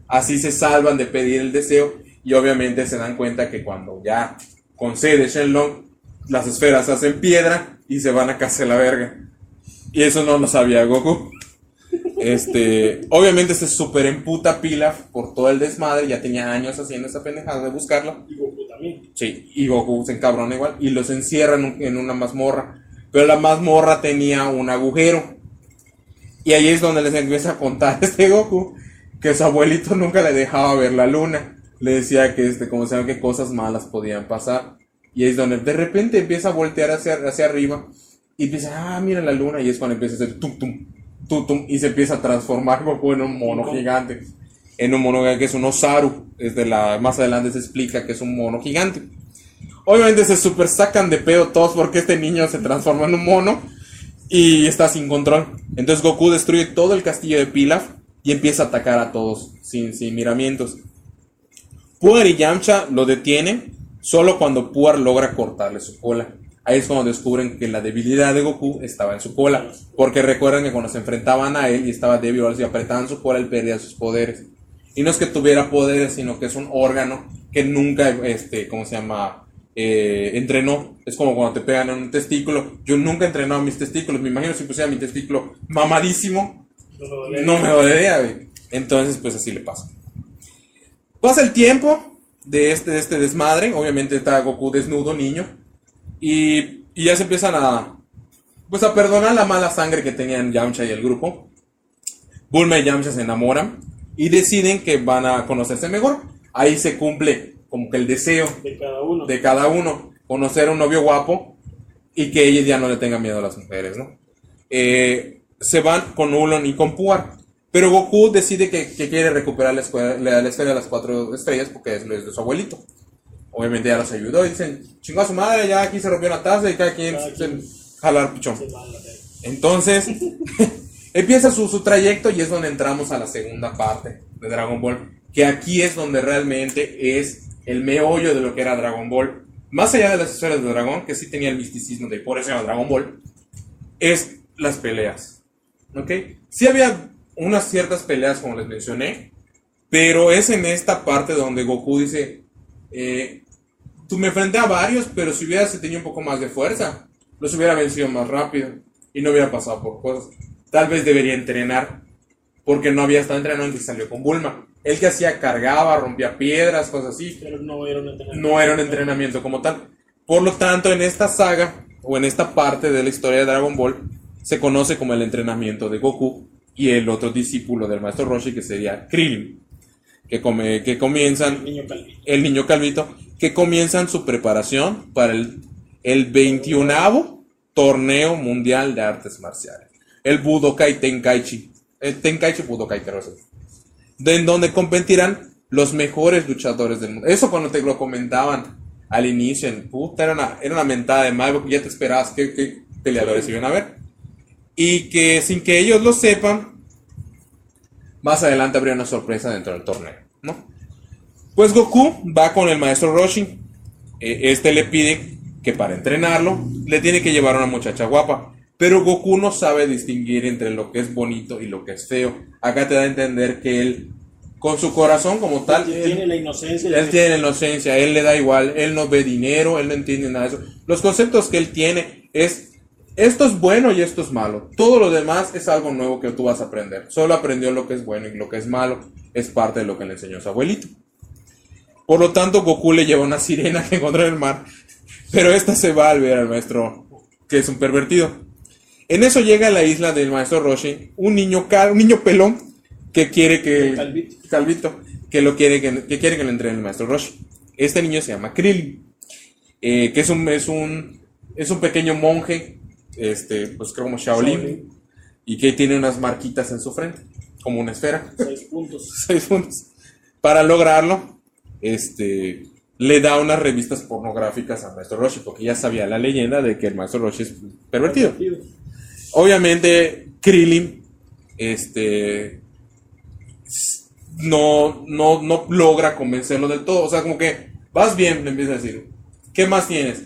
Así se salvan de pedir el deseo. Y obviamente se dan cuenta que cuando ya concede Shenlong, las esferas se hacen piedra y se van a casa la verga. Y eso no lo sabía Goku. Este, obviamente se super emputa Pilaf por todo el desmadre, ya tenía años haciendo esa pendejada de buscarla. Y. Sí, y Goku se encabrona igual y los encierra en, un- en una mazmorra. Pero la mazmorra tenía un agujero. Y ahí es donde les empieza a contar este Goku que su abuelito nunca le dejaba ver la luna. Le decía que, este, como se llama, que cosas malas podían pasar. Y ahí es donde de repente empieza a voltear hacia, hacia arriba y empieza, ah, mira la luna. Y es cuando empieza a hacer tum tum, tum tum. Y se empieza a transformar Goku en un mono gigante. En un mono que es un Osaru. Es de la, más adelante se explica que es un mono gigante. Obviamente se super sacan de pedo todos porque este niño se transforma en un mono y está sin control. Entonces Goku destruye todo el castillo de Pilaf y empieza a atacar a todos sin, sin miramientos. Puar y Yamcha lo detienen solo cuando Puar logra cortarle su cola. Ahí es cuando descubren que la debilidad de Goku estaba en su cola. Porque recuerdan que cuando se enfrentaban a él y estaba débil, o si apretaban su cola, él perdía sus poderes. Y no es que tuviera poderes, sino que es un órgano que nunca, este, ¿cómo se llama? Eh, entrenó. Es como cuando te pegan en un testículo. Yo nunca he entrenado mis testículos. Me imagino si pusiera mi testículo mamadísimo, No me dolía. no me dolería, güey. Entonces, pues así le pasa. Pasa el tiempo de este, de este desmadre. Obviamente está Goku desnudo, niño. Y, y ya se empiezan a. Pues a perdonar la mala sangre que tenían Yamcha y el grupo. Bulma y Yamcha se enamoran. Y deciden que van a conocerse mejor. Ahí se cumple como que el deseo De cada uno. de cada uno, conocer a un novio guapo y que ella ya no le tenga miedo a las mujeres, ¿no? Eh, se van con Ulon y con Puar, pero Goku decide que, que quiere recuperar la, escuela, la, la esfera de las cuatro estrellas porque es, es de su abuelito. Obviamente ya los ayudó y dicen, chingó a su madre, ya aquí se rompió una taza y cada quien Cada se quien. jalar pichón. Se la verga. Entonces, empieza su, su trayecto y es donde entramos a la segunda parte de Dragon Ball. Que aquí es donde realmente es el meollo de lo que era Dragon Ball. Más allá de las esferas de dragón, que sí tenía el misticismo de por eso era Dragon Ball, es las peleas. ¿Ok? Sí había unas ciertas peleas, como les mencioné, pero es en esta parte donde Goku dice: eh, Tú me enfrenté a varios, pero si hubieras tenido un poco más de fuerza, los hubiera vencido más rápido y no hubiera pasado por cosas. Tal vez debería entrenar, porque no había estado entrenando y salió con Bulma. El que hacía cargaba, rompía piedras, cosas así. Pero no era un entrenamiento. No era un entrenamiento como tal. Por lo tanto, en esta saga, o en esta parte de la historia de Dragon Ball, se conoce como el entrenamiento de Goku y el otro discípulo del maestro Roshi, que sería Krillin, que, come, que comienzan, Niño calvito. el niño calvito, que comienzan su preparación para el, el 21 torneo mundial de artes marciales. El Budokai Tenkaichi. El Tenkaichi Budokai, que. De en donde competirán los mejores luchadores del mundo. Eso cuando te lo comentaban al inicio, en puta, era una, era una mentada de mal, porque ya te esperabas qué peleadores iban a ver. Y que sin que ellos lo sepan, más adelante habría una sorpresa dentro del torneo, ¿no? Pues Goku va con el maestro Roshi. Eh, este le pide que para entrenarlo le tiene que llevar a una muchacha guapa. Pero Goku no sabe distinguir entre lo que es bonito y lo que es feo. Acá te da a entender que él, con su corazón como tal, Tiene él, la inocencia. él tiene la inocencia, él le da igual, él no ve dinero, él no entiende nada de eso. Los conceptos que él tiene es, esto es bueno y esto es malo. Todo lo demás es algo nuevo que tú vas a aprender. Solo aprendió lo que es bueno y lo que es malo es parte de lo que le enseñó su abuelito. Por lo tanto, Goku le lleva una sirena que encontró en el mar, pero esta se va al ver al maestro, que es un pervertido. En eso llega a la isla del maestro Roshi un niño, cal- un niño pelón que quiere que Calvito. Calvito, que lo quiere que, que quiere que le entrene el maestro Roshi. Este niño se llama Krillin, eh, que es un es un es un pequeño monje, este, pues creo como Shaolin, Shaolin. y que tiene unas marquitas en su frente, como una esfera Seis puntos. seis puntos. Para lograrlo, este, le da unas revistas pornográficas al maestro Roshi, porque ya sabía la leyenda de que el maestro Roshi es pervertido. Obviamente, Krillin, este, no, no, no logra convencerlo del todo. O sea, como que vas bien, le empieza a decir, ¿qué más tienes?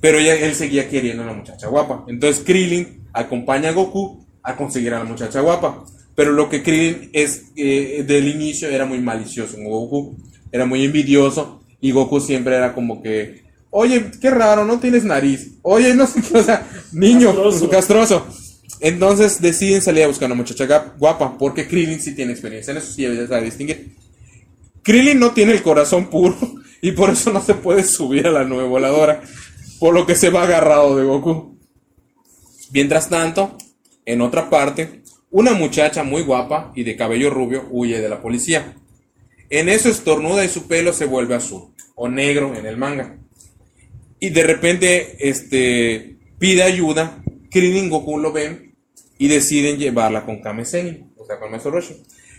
Pero él seguía queriendo a la muchacha guapa. Entonces Krillin acompaña a Goku a conseguir a la muchacha guapa. Pero lo que Krillin es, eh, del inicio era muy malicioso con Goku. Era muy envidioso. Y Goku siempre era como que, oye, qué raro, no tienes nariz. Oye, no sé qué, o sea, niño, Castroso. castroso. Entonces deciden salir a buscar a una muchacha guapa. Porque Krillin sí tiene experiencia en eso, sí ya sabe distinguir. Krillin no tiene el corazón puro y por eso no se puede subir a la nube voladora, por lo que se va agarrado de Goku. Mientras tanto, en otra parte, una muchacha muy guapa y de cabello rubio huye de la policía. En eso estornuda y su pelo se vuelve azul o negro en el manga. Y de repente este, pide ayuda, Krillin Goku lo ven y deciden llevarla con Kame Sennin, o sea, con Maestro Roshi.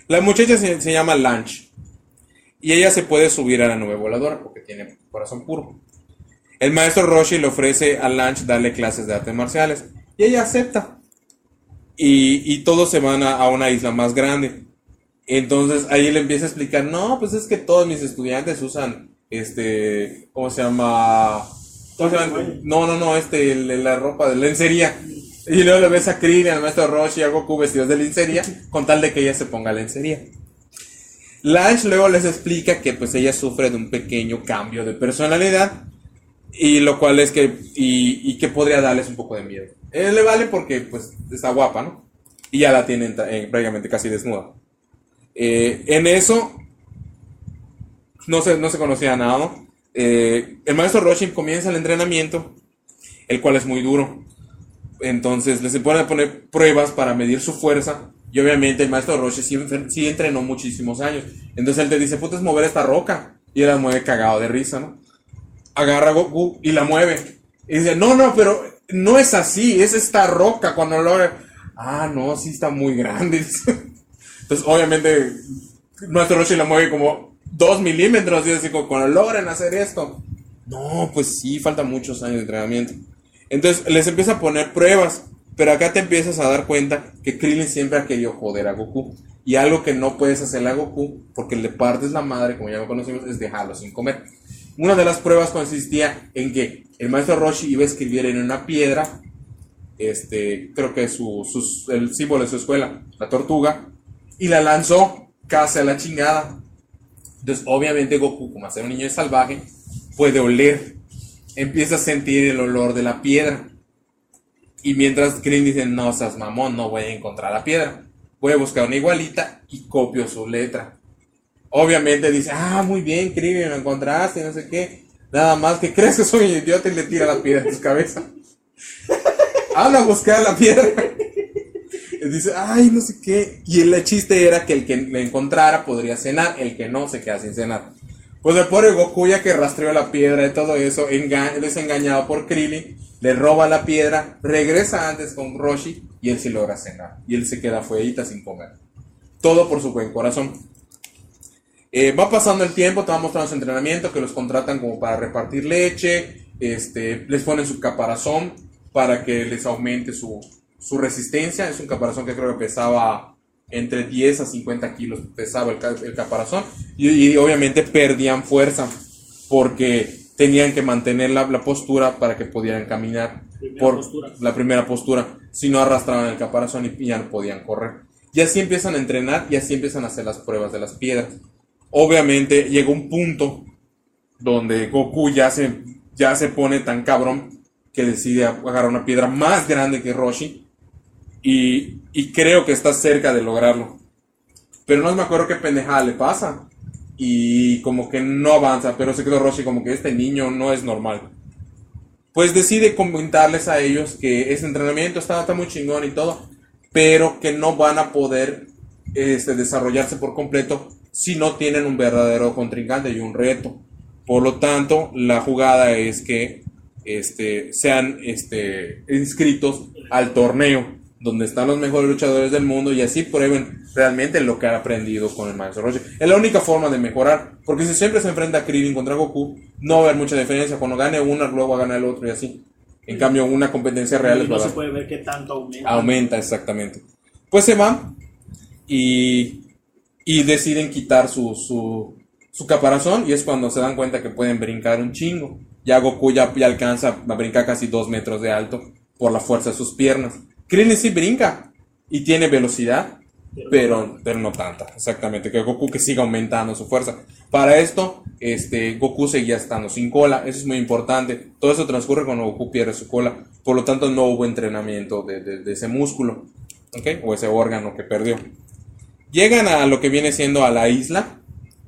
La muchacha se, se llama Lanch y ella se puede subir a la nube voladora porque tiene corazón puro. El maestro Roshi le ofrece a Lanch darle clases de artes marciales y ella acepta. Y, y todos se van a, a una isla más grande. Entonces ahí le empieza a explicar, no, pues es que todos mis estudiantes usan, este, ¿cómo se llama? No, no, no, este, la ropa de lencería. Y luego le ves a Krillin, al maestro Roshi y a Goku vestidos de lencería, con tal de que ella se ponga lencería. Lange luego les explica que pues ella sufre de un pequeño cambio de personalidad y lo cual es que y, que podría darles un poco de miedo. Él le vale porque pues está guapa, ¿no? Y ya la tienen eh, prácticamente casi desnuda. Eh, en eso no se, no se conocía nada. ¿no? Eh, el maestro Roshi comienza el entrenamiento, el cual es muy duro. Entonces les ponen a poner pruebas para medir su fuerza. Y obviamente el maestro Roshi sí, entrenó muchísimos años. Entonces él te dice, puta, es mover esta roca. Y él la mueve cagado de risa, ¿no? Agarra a Goku y la mueve. Y dice, no, no, pero no es así, es esta roca cuando lo... Ah, no, sí está muy grande. Entonces obviamente el maestro Roshi la mueve como dos milímetros. Y así como, cuando logran hacer esto. No, pues sí, faltan muchos años de entrenamiento. Entonces les empieza a poner pruebas, pero acá te empiezas a dar cuenta que Krillin siempre ha querido joder a Goku. Y algo que no puedes hacerle a Goku, porque le partes la madre, como ya lo conocimos, es dejarlo sin comer. Una de las pruebas consistía en que el maestro Roshi iba a escribir en una piedra, este, creo que su, el símbolo de su escuela, la tortuga, y la lanzó casi a la chingada. Entonces, obviamente Goku, como hacer un niño salvaje, puede oler empieza a sentir el olor de la piedra. Y mientras Krillin dice, no seas mamón, no voy a encontrar la piedra. Voy a buscar una igualita y copio su letra. Obviamente dice, ah, muy bien, Krillin, lo encontraste, no sé qué. Nada más que crees que soy un idiota y le tira la piedra en tu cabeza. Habla a buscar la piedra. Y dice, ay, no sé qué. Y el chiste era que el que le encontrara podría cenar, el que no se queda sin cenar. Pues el pobre Goku ya que rastreó la piedra y todo eso, enga desengañado por Krillin, le roba la piedra, regresa antes con Roshi y él sí logra cenar. Y él se queda fueguita sin comer. Todo por su buen corazón. Eh, va pasando el tiempo, te va mostrando su entrenamiento, que los contratan como para repartir leche, este, les ponen su caparazón para que les aumente su, su resistencia. Es un caparazón que creo que pesaba entre 10 a 50 kilos, pesaba el, el caparazón. Y, y, obviamente perdían fuerza porque tenían que mantener la, la postura para que pudieran caminar. Primera por postura. la primera postura, si no arrastraban el caparazón y ya no podían correr. Y así empiezan a entrenar y así empiezan a hacer las pruebas de las piedras. Obviamente llega un punto donde Goku ya se, ya se pone tan cabrón que decide agarrar una piedra más grande que Roshi y, y creo que está cerca de lograrlo. Pero no me acuerdo qué pendejada le pasa. Y como que no avanza, pero se quedó Roshi como que este niño no es normal. Pues decide comentarles a ellos que ese entrenamiento está, está muy chingón y todo, pero que no van a poder este, desarrollarse por completo si no tienen un verdadero contrincante y un reto. Por lo tanto, la jugada es que este, sean este, inscritos al torneo donde están los mejores luchadores del mundo y así prueben realmente lo que han aprendido con el maestro Roshi. Es la única forma de mejorar, porque si siempre se enfrenta a Krillin contra Goku, no va a haber mucha diferencia. Cuando gane uno, luego va a ganar el otro y así. En cambio, una competencia real va no se puede ver qué tanto aumenta. aumenta exactamente. Pues se van y, y deciden quitar su, su, su caparazón y es cuando se dan cuenta que pueden brincar un chingo. Ya Goku ya, ya alcanza a brincar casi dos metros de alto por la fuerza de sus piernas. Krillin sí brinca y tiene velocidad, pero, pero no tanta, exactamente. Que Goku que siga aumentando su fuerza. Para esto, este, Goku seguía estando sin cola, eso es muy importante. Todo eso transcurre cuando Goku pierde su cola, por lo tanto no hubo entrenamiento de, de- de ese músculo, ¿ok? O ese órgano que perdió. Llegan a lo que viene siendo a la isla,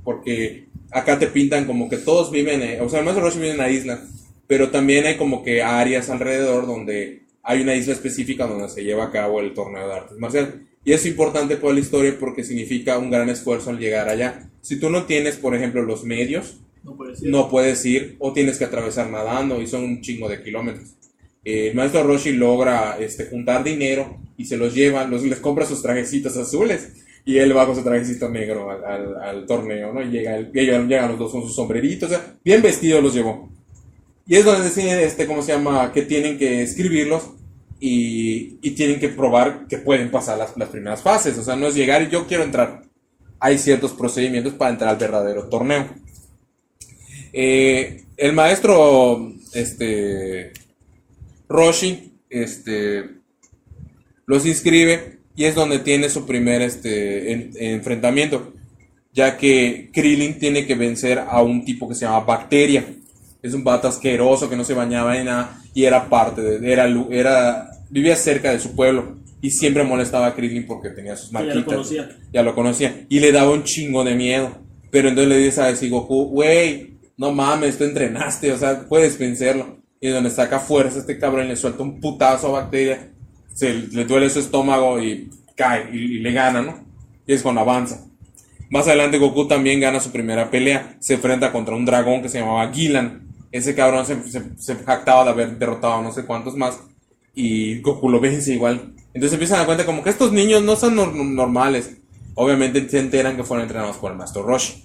porque acá te pintan como que todos viven, eh, o sea, el maestro Roshi vive en la isla, pero también hay como que áreas alrededor donde hay una isla específica donde se lleva a cabo el torneo de artes marciales. Y es importante por la historia porque significa un gran esfuerzo al llegar allá. Si tú no tienes, por ejemplo, los medios, No puede ser. no puedes ir o tienes que atravesar nadando y son un chingo de kilómetros. Eh, el maestro Roshi logra este, juntar dinero y se los lleva, los, les compra sus trajecitos azules y él va con su trajecito negro al, al- al torneo, ¿no? Y llega, el- llegan, llegan los dos con sus sombreritos, o sea, bien vestidos los llevó. Y es donde deciden, este, ¿cómo se llama? Que tienen que escribirlos y, y tienen que probar que pueden pasar las, las primeras fases. O sea, no es llegar y yo quiero entrar. Hay ciertos procedimientos para entrar al verdadero torneo. Eh, el maestro, este, Roshi, este, los inscribe y es donde tiene su primer, este, en- enfrentamiento, ya que Krillin tiene que vencer a un tipo que se llama Bacteria. Es un vato asqueroso que no se bañaba en nada y era parte de, era, era, vivía cerca de su pueblo y siempre molestaba a Krillin porque tenía sus ya lo marquitas conocía. ya lo conocía, y le daba un chingo de miedo. Pero entonces le dice a ese Goku, güey, no mames, tú entrenaste, o sea, puedes vencerlo. Y donde saca fuerza este cabrón le suelta un putazo a Bacteria, se le duele su estómago y cae y, y le gana, ¿no? Y es cuando avanza. Más adelante Goku también gana su primera pelea, se enfrenta contra un dragón que se llamaba Gilan. Ese cabrón se, se, jactaba de haber derrotado a no sé cuántos más y Goku lo vence igual. Entonces empiezan a dar cuenta como que estos niños no son nor- normales. Obviamente se enteran que fueron entrenados por el Maestro Roshi.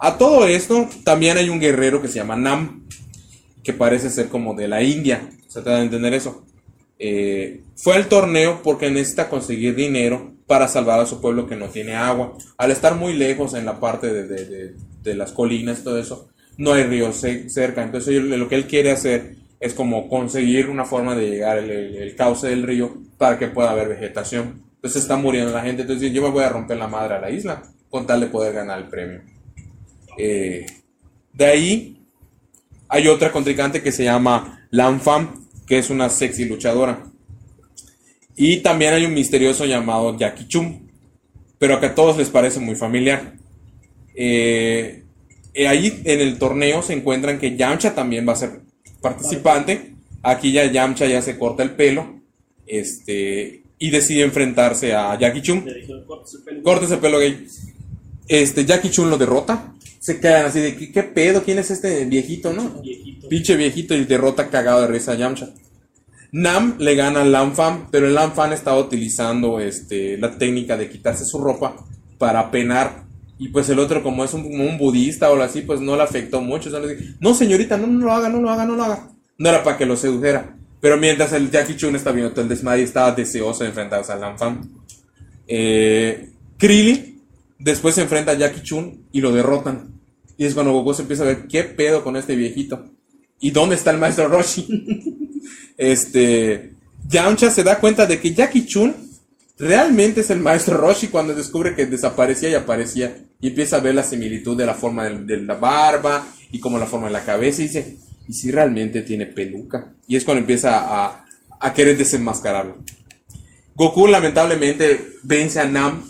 A todo esto también hay un guerrero que se llama Nam, que parece ser como de la India. Se te da a entender eso. Eh, fue al torneo porque necesita conseguir dinero para salvar a su pueblo que no tiene agua. Al estar muy lejos en la parte de, de- de- de las colinas, todo eso, no hay ríos ce- cerca. Entonces lo que él quiere hacer es como conseguir una forma de llegar el, cauce del río para que pueda haber vegetación. Entonces está muriendo la gente. Entonces yo me voy a romper la madre a la isla con tal de poder ganar el premio. Eh, de ahí hay otra contrincante que se llama Lanfam, que es una sexy luchadora. Y también hay un misterioso llamado Jackie Chum, pero que a todos les parece muy familiar. Eh, ahí en el torneo se encuentran que Yamcha también va a ser participante. Aquí ya Yamcha ya se corta el pelo. Este. Y decide enfrentarse a Jackie Chun. "Córtese el pelo". Corta ese pelo gay. Este, Jackie Chun lo derrota. Se quedan así de, ¿qué, qué pedo? ¿Quién es este viejito, no? Viejito. Pinche viejito y derrota cagado de risa a Yamcha. Nam le gana al Lamfam, pero el Lamfam estaba utilizando este, la técnica de quitarse su ropa para penar. Y pues el otro, como es un, budista o algo así, pues no le afectó mucho. Dije, no señorita, no, no lo haga, no lo haga, no lo haga. No era para que lo sedujera. Pero mientras el Jackie Chun está viendo todo el desmadre, estaba deseoso de enfrentarse al Lamfam. Eh, Krillin después se enfrenta a Jackie Chun y lo derrotan. Y es cuando Goku se empieza a ver qué pedo con este viejito. ¿Y dónde está el maestro Roshi? este. Yamcha se da cuenta de que Jackie Chun realmente es el maestro Roshi cuando descubre que desaparecía y aparecía. Y empieza a ver la similitud de la forma de, la barba y como la forma de la cabeza. Y dice, ¿y si realmente tiene peluca? Y es cuando empieza a, a querer desenmascararlo. Goku lamentablemente vence a Nam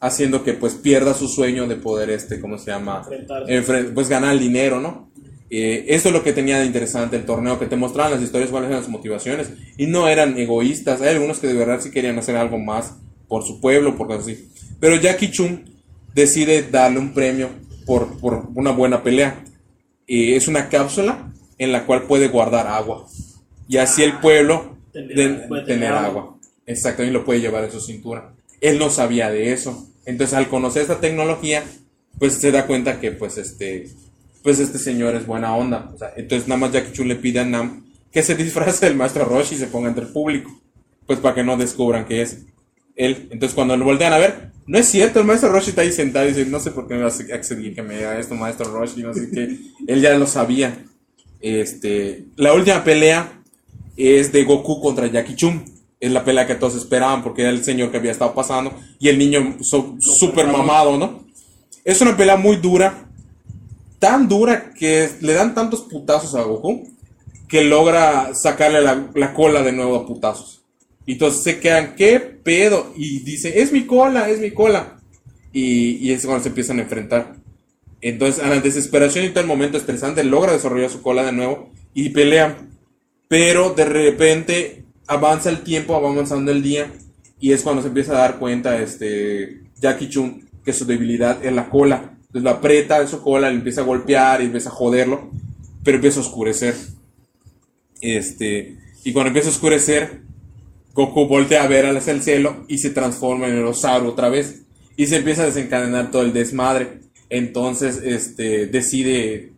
haciendo que pues pierda su sueño de poder este, ¿cómo se llama? Enfrentarse. Enfren- pues ganar el dinero, ¿no? Eh, eso es lo que tenía de interesante el torneo, que te mostraban las historias, cuáles eran sus motivaciones, y no eran egoístas, hay algunos que de verdad sí querían hacer algo más por su pueblo, por cosas así. Pero Jackie Chun decide darle un premio por, por una buena pelea. Eh, es una cápsula en la cual puede guardar agua. Y así el pueblo de- puede tener, agua. Exacto, y lo puede llevar en su cintura. Él no sabía de eso. Entonces, al conocer esta tecnología, pues se da cuenta que, pues, este, pues este señor es buena onda. O sea, entonces, nada más Jackie Chun le pide a Nam que se disfrace del maestro Roshi y se ponga entre el público. Pues para que no descubran que es él. Entonces, cuando lo voltean a ver, no es cierto, el maestro Roshi está ahí sentado y dice, no sé por qué me vas a acceder que me diga esto, maestro Roshi, no sé qué. él ya lo sabía. Este, la última pelea es de Goku contra Jackie Chun. Es la pelea que todos esperaban porque era el señor que había estado pasando y el niño so- súper mamado, ¿no? Es una pelea muy dura, tan dura que le dan tantos putazos a Goku que logra sacarle la, la cola de nuevo a putazos. Y entonces se quedan, ¿qué pedo? Y dice, es mi cola, es mi cola. Y, y es cuando se empiezan a enfrentar. Entonces, a la desesperación y todo el momento estresante, logra desarrollar su cola de nuevo y pelean. Pero de repente avanza el tiempo, va avanzando el día. Y es cuando se empieza a dar cuenta este Jackie Chun que su debilidad es la cola. Entonces lo aprieta de su cola, le empieza a golpear y empieza a joderlo. Pero empieza a oscurecer. Este, y cuando empieza a oscurecer, Goku voltea a ver hacia el cielo y se transforma en el Osaru otra vez. Y se empieza a desencadenar todo el desmadre. Entonces, este, decide,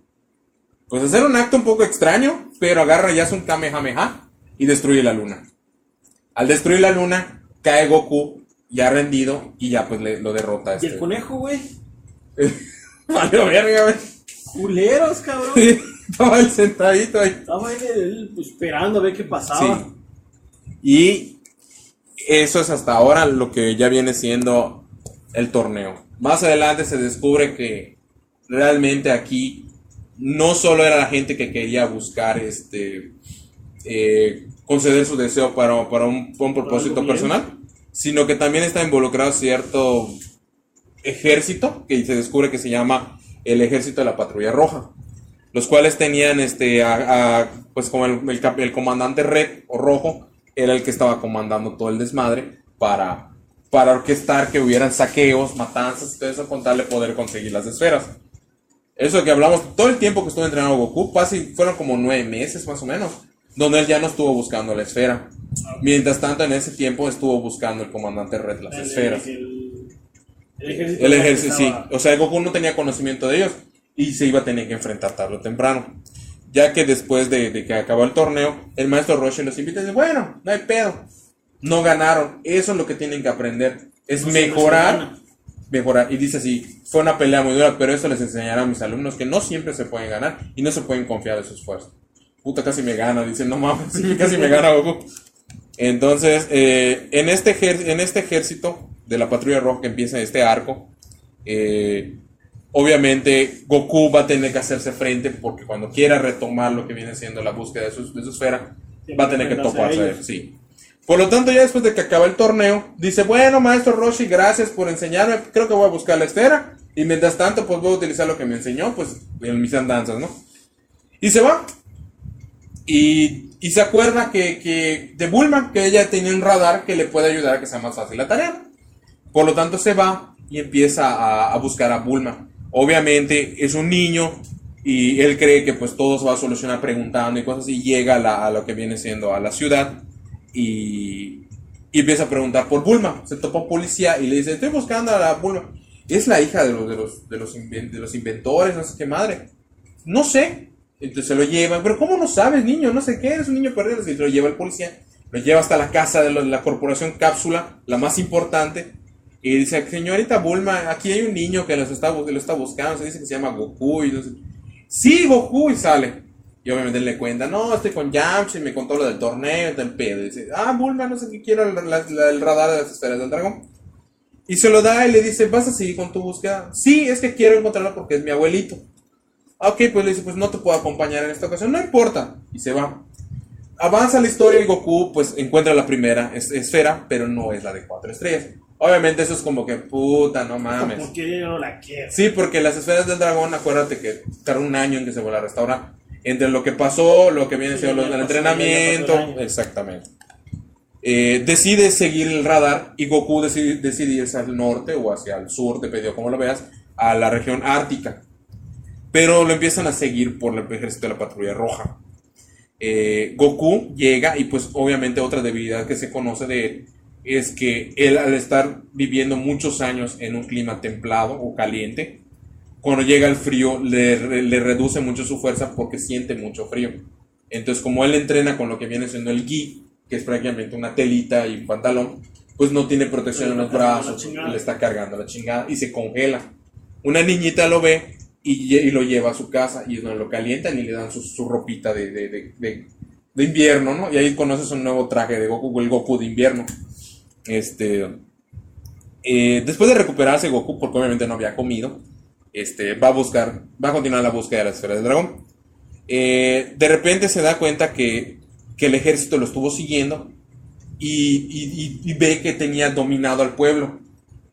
pues hacer un acto un poco extraño, pero agarra y hace un Kamehameha y destruye la luna. Al destruir la luna, cae Goku ya rendido y ya pues le, lo derrota. Y el Este. conejo, güey. Valió verga, güey. Culeros, cabrón. Estaba ahí sentadito ahí. Estaba ahí él, pues, esperando a ver qué pasaba. Sí. Y eso es hasta ahora lo que ya viene siendo el torneo. Más adelante se descubre que realmente aquí no solo era la gente que quería buscar este eh, conceder su deseo para, para un, para un propósito personal, sino que también está involucrado cierto ejército que se descubre que se llama el ejército de la patrulla roja los cuales tenían este a- a, pues como el, el cap- el comandante red o rojo era el que estaba comandando todo el desmadre para para orquestar que hubieran saqueos, matanzas y todo eso con tal de poder conseguir las esferas. Eso que hablamos todo el tiempo que estuvo entrenando Goku, casi fueron como nueve meses más o menos, donde él ya no estuvo buscando la esfera. Mientras tanto, en ese tiempo estuvo buscando el comandante Red las esferas. El, el ejército. El ejército, sí. O sea, Goku no tenía conocimiento de ellos y se iba a tener que enfrentar tarde o temprano. Ya que después de, de que acabó el torneo, el maestro Roshi los invita y dice, bueno, no hay pedo. No ganaron. Eso es lo que tienen que aprender. Es No siempre se mejorar. Mejorar. Y dice así, fue una pelea muy dura, pero eso les enseñará a mis alumnos que no siempre se pueden ganar y no se pueden confiar de su esfuerzo. Puta, casi me gana. Dice, no mames, casi me gana Goku. Entonces, eh, en, este en este ejército de la patrulla roja que empieza este arco, eh, obviamente Goku va a tener que hacerse frente porque cuando quiera retomar lo que viene siendo la búsqueda de su, de su esfera, Tiene va a tener que toparse a él. Sí. Por lo tanto, ya después de que acaba el torneo, dice, bueno, maestro Roshi, gracias por enseñarme, creo que voy a buscar la esfera Y mientras tanto, pues voy a utilizar lo que me enseñó, pues en mis andanzas, ¿no? Y se va. Y, y se acuerda que, que de Bulma, que ella tenía un radar que le puede ayudar a que sea más fácil la tarea. Por lo tanto, se va y empieza a, buscar a Bulma. Obviamente es un niño y él cree que pues todo se va a solucionar preguntando y cosas y llega a, la- a lo que viene siendo a la ciudad y, y empieza a preguntar por Bulma. Se topa policía y le dice, estoy buscando a la Bulma. Es la hija de los, de los, de los, de los inventores, no sé qué madre. No sé. Entonces se lo llevan, pero ¿cómo no sabes, niño? No sé qué, eres un niño perdido. Y se lo lleva el policía, lo lleva hasta la casa de lo- la corporación Cápsula, la más importante. Y dice, señorita Bulma, aquí hay un niño que, los está, lo está buscando, se dice que se llama Goku. Y sé- sí, Goku, y sale. Y obviamente le cuenta, no, estoy con Yamcha y me contó lo del torneo y del pedo. Y dice, ah, Bulma, no sé qué quiero, el, la- la- el radar de las esferas del dragón. Y se lo da y le dice, ¿vas a seguir con tu búsqueda? Sí, es que quiero encontrarlo porque es mi abuelito. Ok, pues le dice, pues no te puedo acompañar en esta ocasión, no importa. Y se va. Avanza la historia y Goku pues encuentra la primera es- esfera, pero no es la de cuatro estrellas. Obviamente eso es como que, puta, no mames. ¿Por qué yo no la quiero? Sí, porque las esferas del dragón, acuérdate que tarda un año en que se vuelva a restaurar. Entre lo que pasó, lo que viene Sí, siendo el entrenamiento, exactamente. Eh, decide seguir el radar y Goku decide, decide irse al norte o hacia el sur, dependiendo cómo lo veas, a la región ártica. Pero lo empiezan a seguir por el ejército de la patrulla roja. Eh, Goku llega y pues obviamente otra debilidad que se conoce de él es que él al estar viviendo muchos años en un clima templado o caliente, cuando llega el frío le, le reduce mucho su fuerza porque siente mucho frío. Entonces como él entrena con lo que viene siendo el gi, que es prácticamente una telita y un pantalón, pues no tiene protección en los brazos, le está cargando la chingada y se congela. Una niñita lo ve y, y lo lleva a su casa y donde lo calientan y le dan su, su ropita de, de, de- de- de invierno, ¿no? Y ahí conoces un nuevo traje de Goku, el Goku de invierno. Este, eh, después de recuperarse Goku, porque obviamente no había comido, este, va a buscar, va a continuar la búsqueda de la esfera del dragón. Eh, de repente se da cuenta que, que el ejército lo estuvo siguiendo y, ve que tenía dominado al pueblo.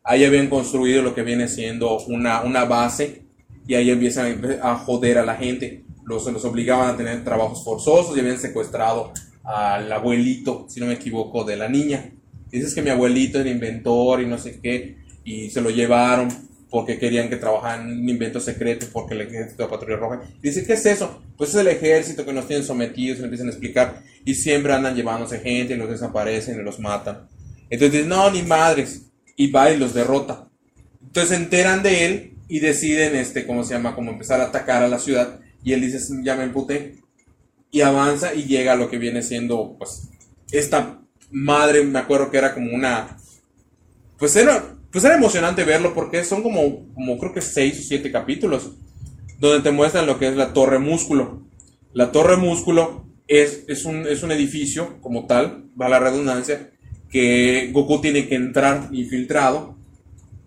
Ahí habían construido lo que viene siendo una, una base y ahí empiezan a joder a la gente. Los, los obligaban a tener trabajos forzosos y habían secuestrado al abuelito, si no me equivoco, de la niña. Dices que mi abuelito era inventor y no sé qué, y se lo llevaron porque querían que trabajaran en un invento secreto porque el ejército de la patrulla roja. Dice, ¿qué es eso? Pues es el ejército que nos tienen sometidos y le empiezan a explicar. Y siempre andan llevándose gente y los desaparecen y los matan. Entonces dice, no, ni madres. Y va y los derrota. Entonces se enteran de él y deciden, este, ¿cómo se llama? Como empezar a atacar a la ciudad. Y él dice, ya me emputé. Y avanza y llega a lo que viene siendo, pues, esta madre, me acuerdo que era como una... Pues era, pues era emocionante verlo porque son como, como creo que seis o siete capítulos donde te muestran lo que es la Torre Músculo. La Torre Músculo es, es, un, es un edificio como tal, va la redundancia, que Goku tiene que entrar infiltrado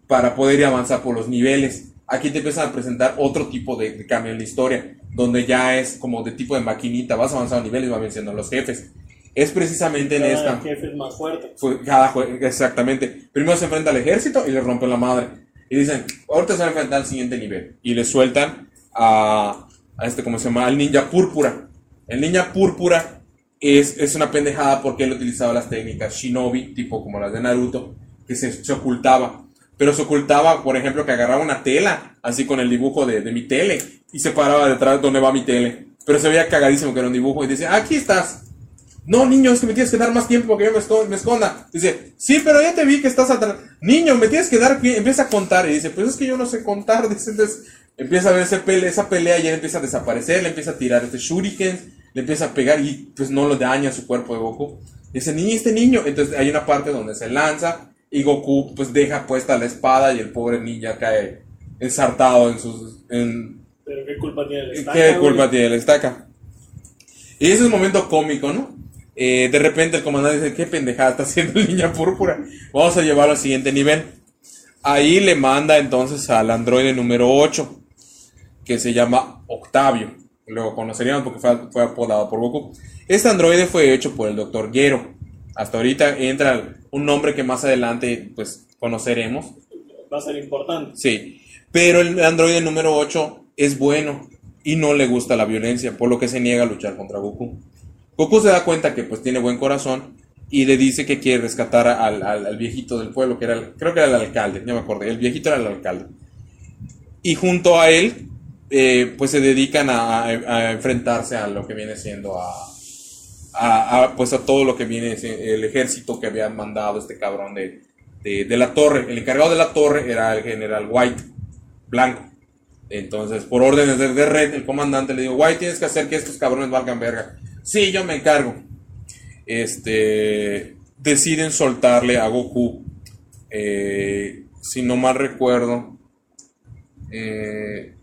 para poder ir avanzar por los niveles. Aquí te empiezan a presentar otro tipo de, cambio en la historia, donde ya es como de tipo de maquinita, vas avanzando niveles y van venciendo a los jefes. Es precisamente en Cada esta. jefe es más fuerte. Fue cada exactamente. Primero se enfrenta al ejército y le rompen la madre. Y dicen, ahorita se va a enfrentar al siguiente nivel. Y le sueltan a, a este, ¿cómo se llama? Al ninja púrpura. El ninja púrpura es, es una pendejada porque él utilizaba las técnicas shinobi, tipo como las de Naruto, que se, se ocultaba. Pero se ocultaba, por ejemplo, que agarraba una tela, así con el dibujo de, de mi tele, y se paraba detrás donde va mi tele. Pero se veía cagadísimo que era un dibujo y dice, aquí estás. No, niño, es que me tienes que dar más tiempo porque yo me, esco- me esconda. Dice, sí, pero ya te vi que estás atrás. Niño, me tienes que dar pie. Empieza a contar. Y dice, pues es que yo no sé contar. Dice, entonces empieza a ver ese esa pelea y él empieza a desaparecer. Le empieza a tirar este shuriken. Le empieza a pegar y pues no lo daña su cuerpo de Goku. Dice, niño, este niño. Entonces hay una parte donde se lanza y Goku pues deja puesta la espada y el pobre ninja cae ensartado en sus... En, Pero qué culpa tiene el estaca, ¿Qué culpa tiene la estaca? Y ese es un momento cómico, ¿no? Eh, de repente el comandante dice, qué pendejada está haciendo el niña púrpura. Vamos a llevarlo al siguiente nivel. Ahí le manda entonces al androide número 8, que se llama Octavio. Lo conoceríamos porque fue, fue apodado por Goku. Este androide fue hecho por el Dr. Gero. Hasta ahorita entra un nombre que más adelante pues conoceremos. va a ser importante. Sí, pero el androide número 8 es bueno y no le gusta la violencia, por lo que se niega a luchar contra Goku. Goku se da cuenta que pues tiene buen corazón y le dice que quiere rescatar al, al- viejito del pueblo, que era, el- creo que era el alcalde, ya me acordé, el viejito era el alcalde. Y junto a él, eh, pues se dedican a, a- a enfrentarse a lo que viene siendo a, a- pues a todo lo que viene el ejército que habían mandado este cabrón de, de, de la torre. El encargado de la torre era el general White, blanco. Entonces, por órdenes de, de Red, el comandante le dijo, White, tienes que hacer que estos cabrones valgan verga. Sí, yo me encargo. Este, deciden soltarle a Goku, eh, si no mal recuerdo, eh,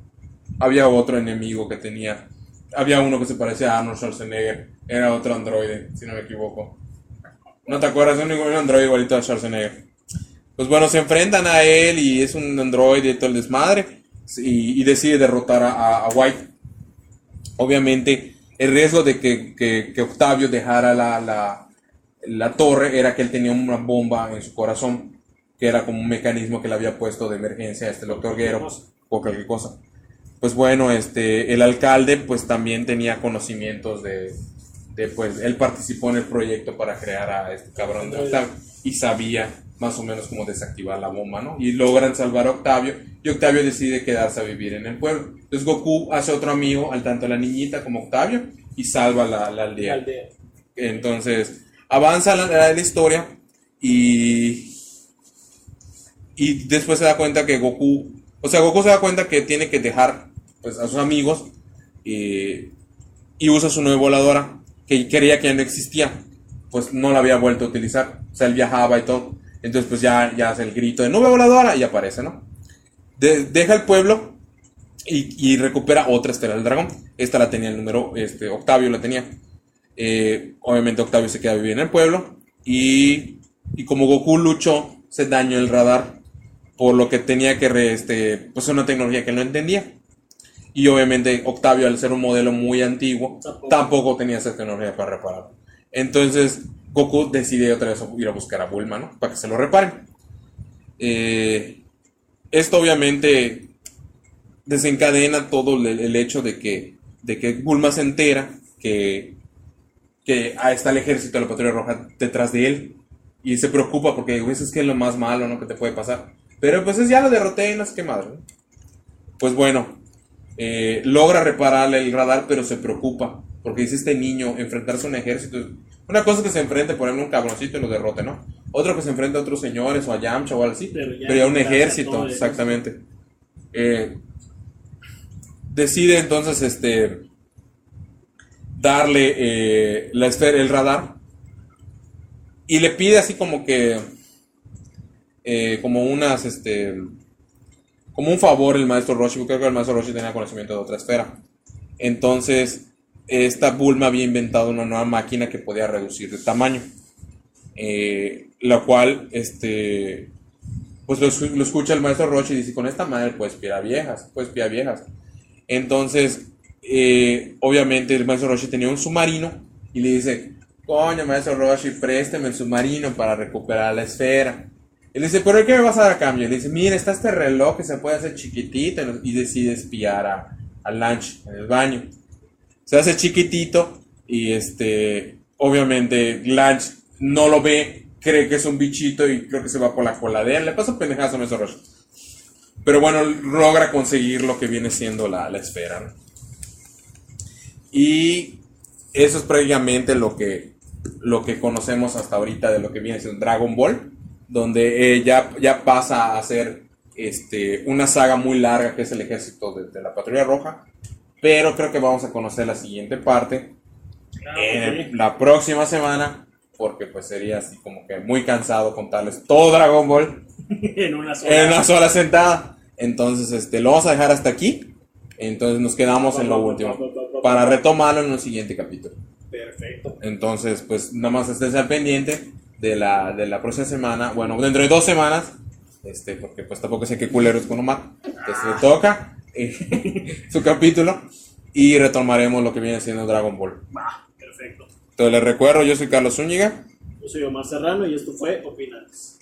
había otro enemigo que tenía, había uno que se parecía a Arnold Schwarzenegger, era otro androide, si no me equivoco. ¿No te acuerdas? Un, un androide igualito a Schwarzenegger. Pues bueno, se enfrentan a él y es un androide y todo el desmadre y, y decide derrotar a- a White. Obviamente, el riesgo de que, que- que Octavio dejara la, la- la torre era que él tenía una bomba en su corazón, que era como un mecanismo que le había puesto de emergencia a este doctor Guerrero o cualquier cosa. Pues bueno, este, el alcalde pues también tenía conocimientos de, de, pues, él participó en el proyecto para crear a este cabrón de Octavio y sabía más o menos cómo desactivar la bomba, ¿no? Y logran salvar a Octavio y Octavio decide quedarse a vivir en el pueblo. Entonces Goku hace otro amigo, al tanto la niñita como Octavio, y salva la, la aldea. Aldea. Entonces, avanza la, la- la historia y, y después se da cuenta que Goku, o sea, Goku se da cuenta que tiene que dejar pues, a sus amigos eh, y usa su nueva voladora que creía que ya no existía, pues no la había vuelto a utilizar, o sea, él viajaba y todo. Entonces, pues ya, ya hace el grito de nube voladora y aparece, ¿no? De- deja el pueblo y, y recupera otra esfera del dragón. Esta la tenía el número, este, Octavio la tenía. Eh, obviamente Octavio se queda vivir en el pueblo y, y como Goku luchó, se dañó el radar, por lo que tenía que, re- este, pues una tecnología que no entendía. Y obviamente Octavio, al ser un modelo muy antiguo, Tampoco. tampoco tenía esa tecnología para repararlo. Entonces Goku decide otra vez ir a buscar a Bulma, ¿no? Para que se lo reparen. Eh, esto obviamente desencadena todo el, hecho de que, de que Bulma se entera que, que está el ejército de la Patrulla Roja detrás de él y se preocupa porque eso es que es lo más malo ¿no? que te puede pasar. Pero pues es ya lo derroté y no sé qué madre. Pues bueno, eh, logra repararle el radar, pero se preocupa porque dice este niño enfrentarse a un ejército. Una cosa es que se enfrente, por ejemplo, un cabroncito y lo derrote, ¿no? Otro que se enfrenta a otros señores o a Yamcha o algo así. Pero ya Pero ya un ejército, exactamente. Eh, decide entonces este darle eh, la esfera, el radar y le pide así como que eh, como unas este como un favor el maestro Roshi porque creo que el maestro Roshi tenía conocimiento de otra esfera entonces esta Bulma había inventado una nueva máquina que podía reducir de tamaño eh, la cual este pues lo, escu- lo escucha el maestro Roshi y dice con esta madre puedes espiar viejas puedes viejas entonces eh, obviamente el maestro Roshi tenía un submarino y le dice, coño maestro Roshi, présteme el submarino para recuperar la esfera. Él dice, pero ¿qué me vas a dar a cambio? Le dice, mira, está este reloj que se puede hacer chiquitito y decide espiar a, a Lunch en el baño. Se hace chiquitito y este, obviamente Lunch no lo ve, cree que es un bichito y creo que se va por la coladera. Le pasa pendejazo a maestro Roshi. Pero bueno, logra conseguir lo que viene siendo la, la esfera. ¿no? Y eso es prácticamente lo que, lo que conocemos hasta ahorita de lo que viene siendo Dragon Ball, donde eh, ya, ya pasa a ser este, una saga muy larga que es el ejército de, de la Patrulla Roja. Pero creo que vamos a conocer la siguiente parte Ah, en ok. la próxima semana, porque pues sería así como que muy cansado contarles todo Dragon Ball en una sola. en una sola sentada. Entonces, este, lo vamos a dejar hasta aquí. Entonces nos quedamos en lo último. Para retomarlo en un siguiente capítulo. Perfecto. Entonces, pues nada más estés al pendiente de la, de la próxima semana. Bueno, dentro de dos semanas. Este, porque pues tampoco sé qué culero es con Omar. Que se toca su capítulo. Y retomaremos lo que viene siendo Dragon Ball. Perfecto. Entonces les recuerdo, yo soy Carlos Zúñiga. Yo soy Omar Serrano y esto fue Opinantes.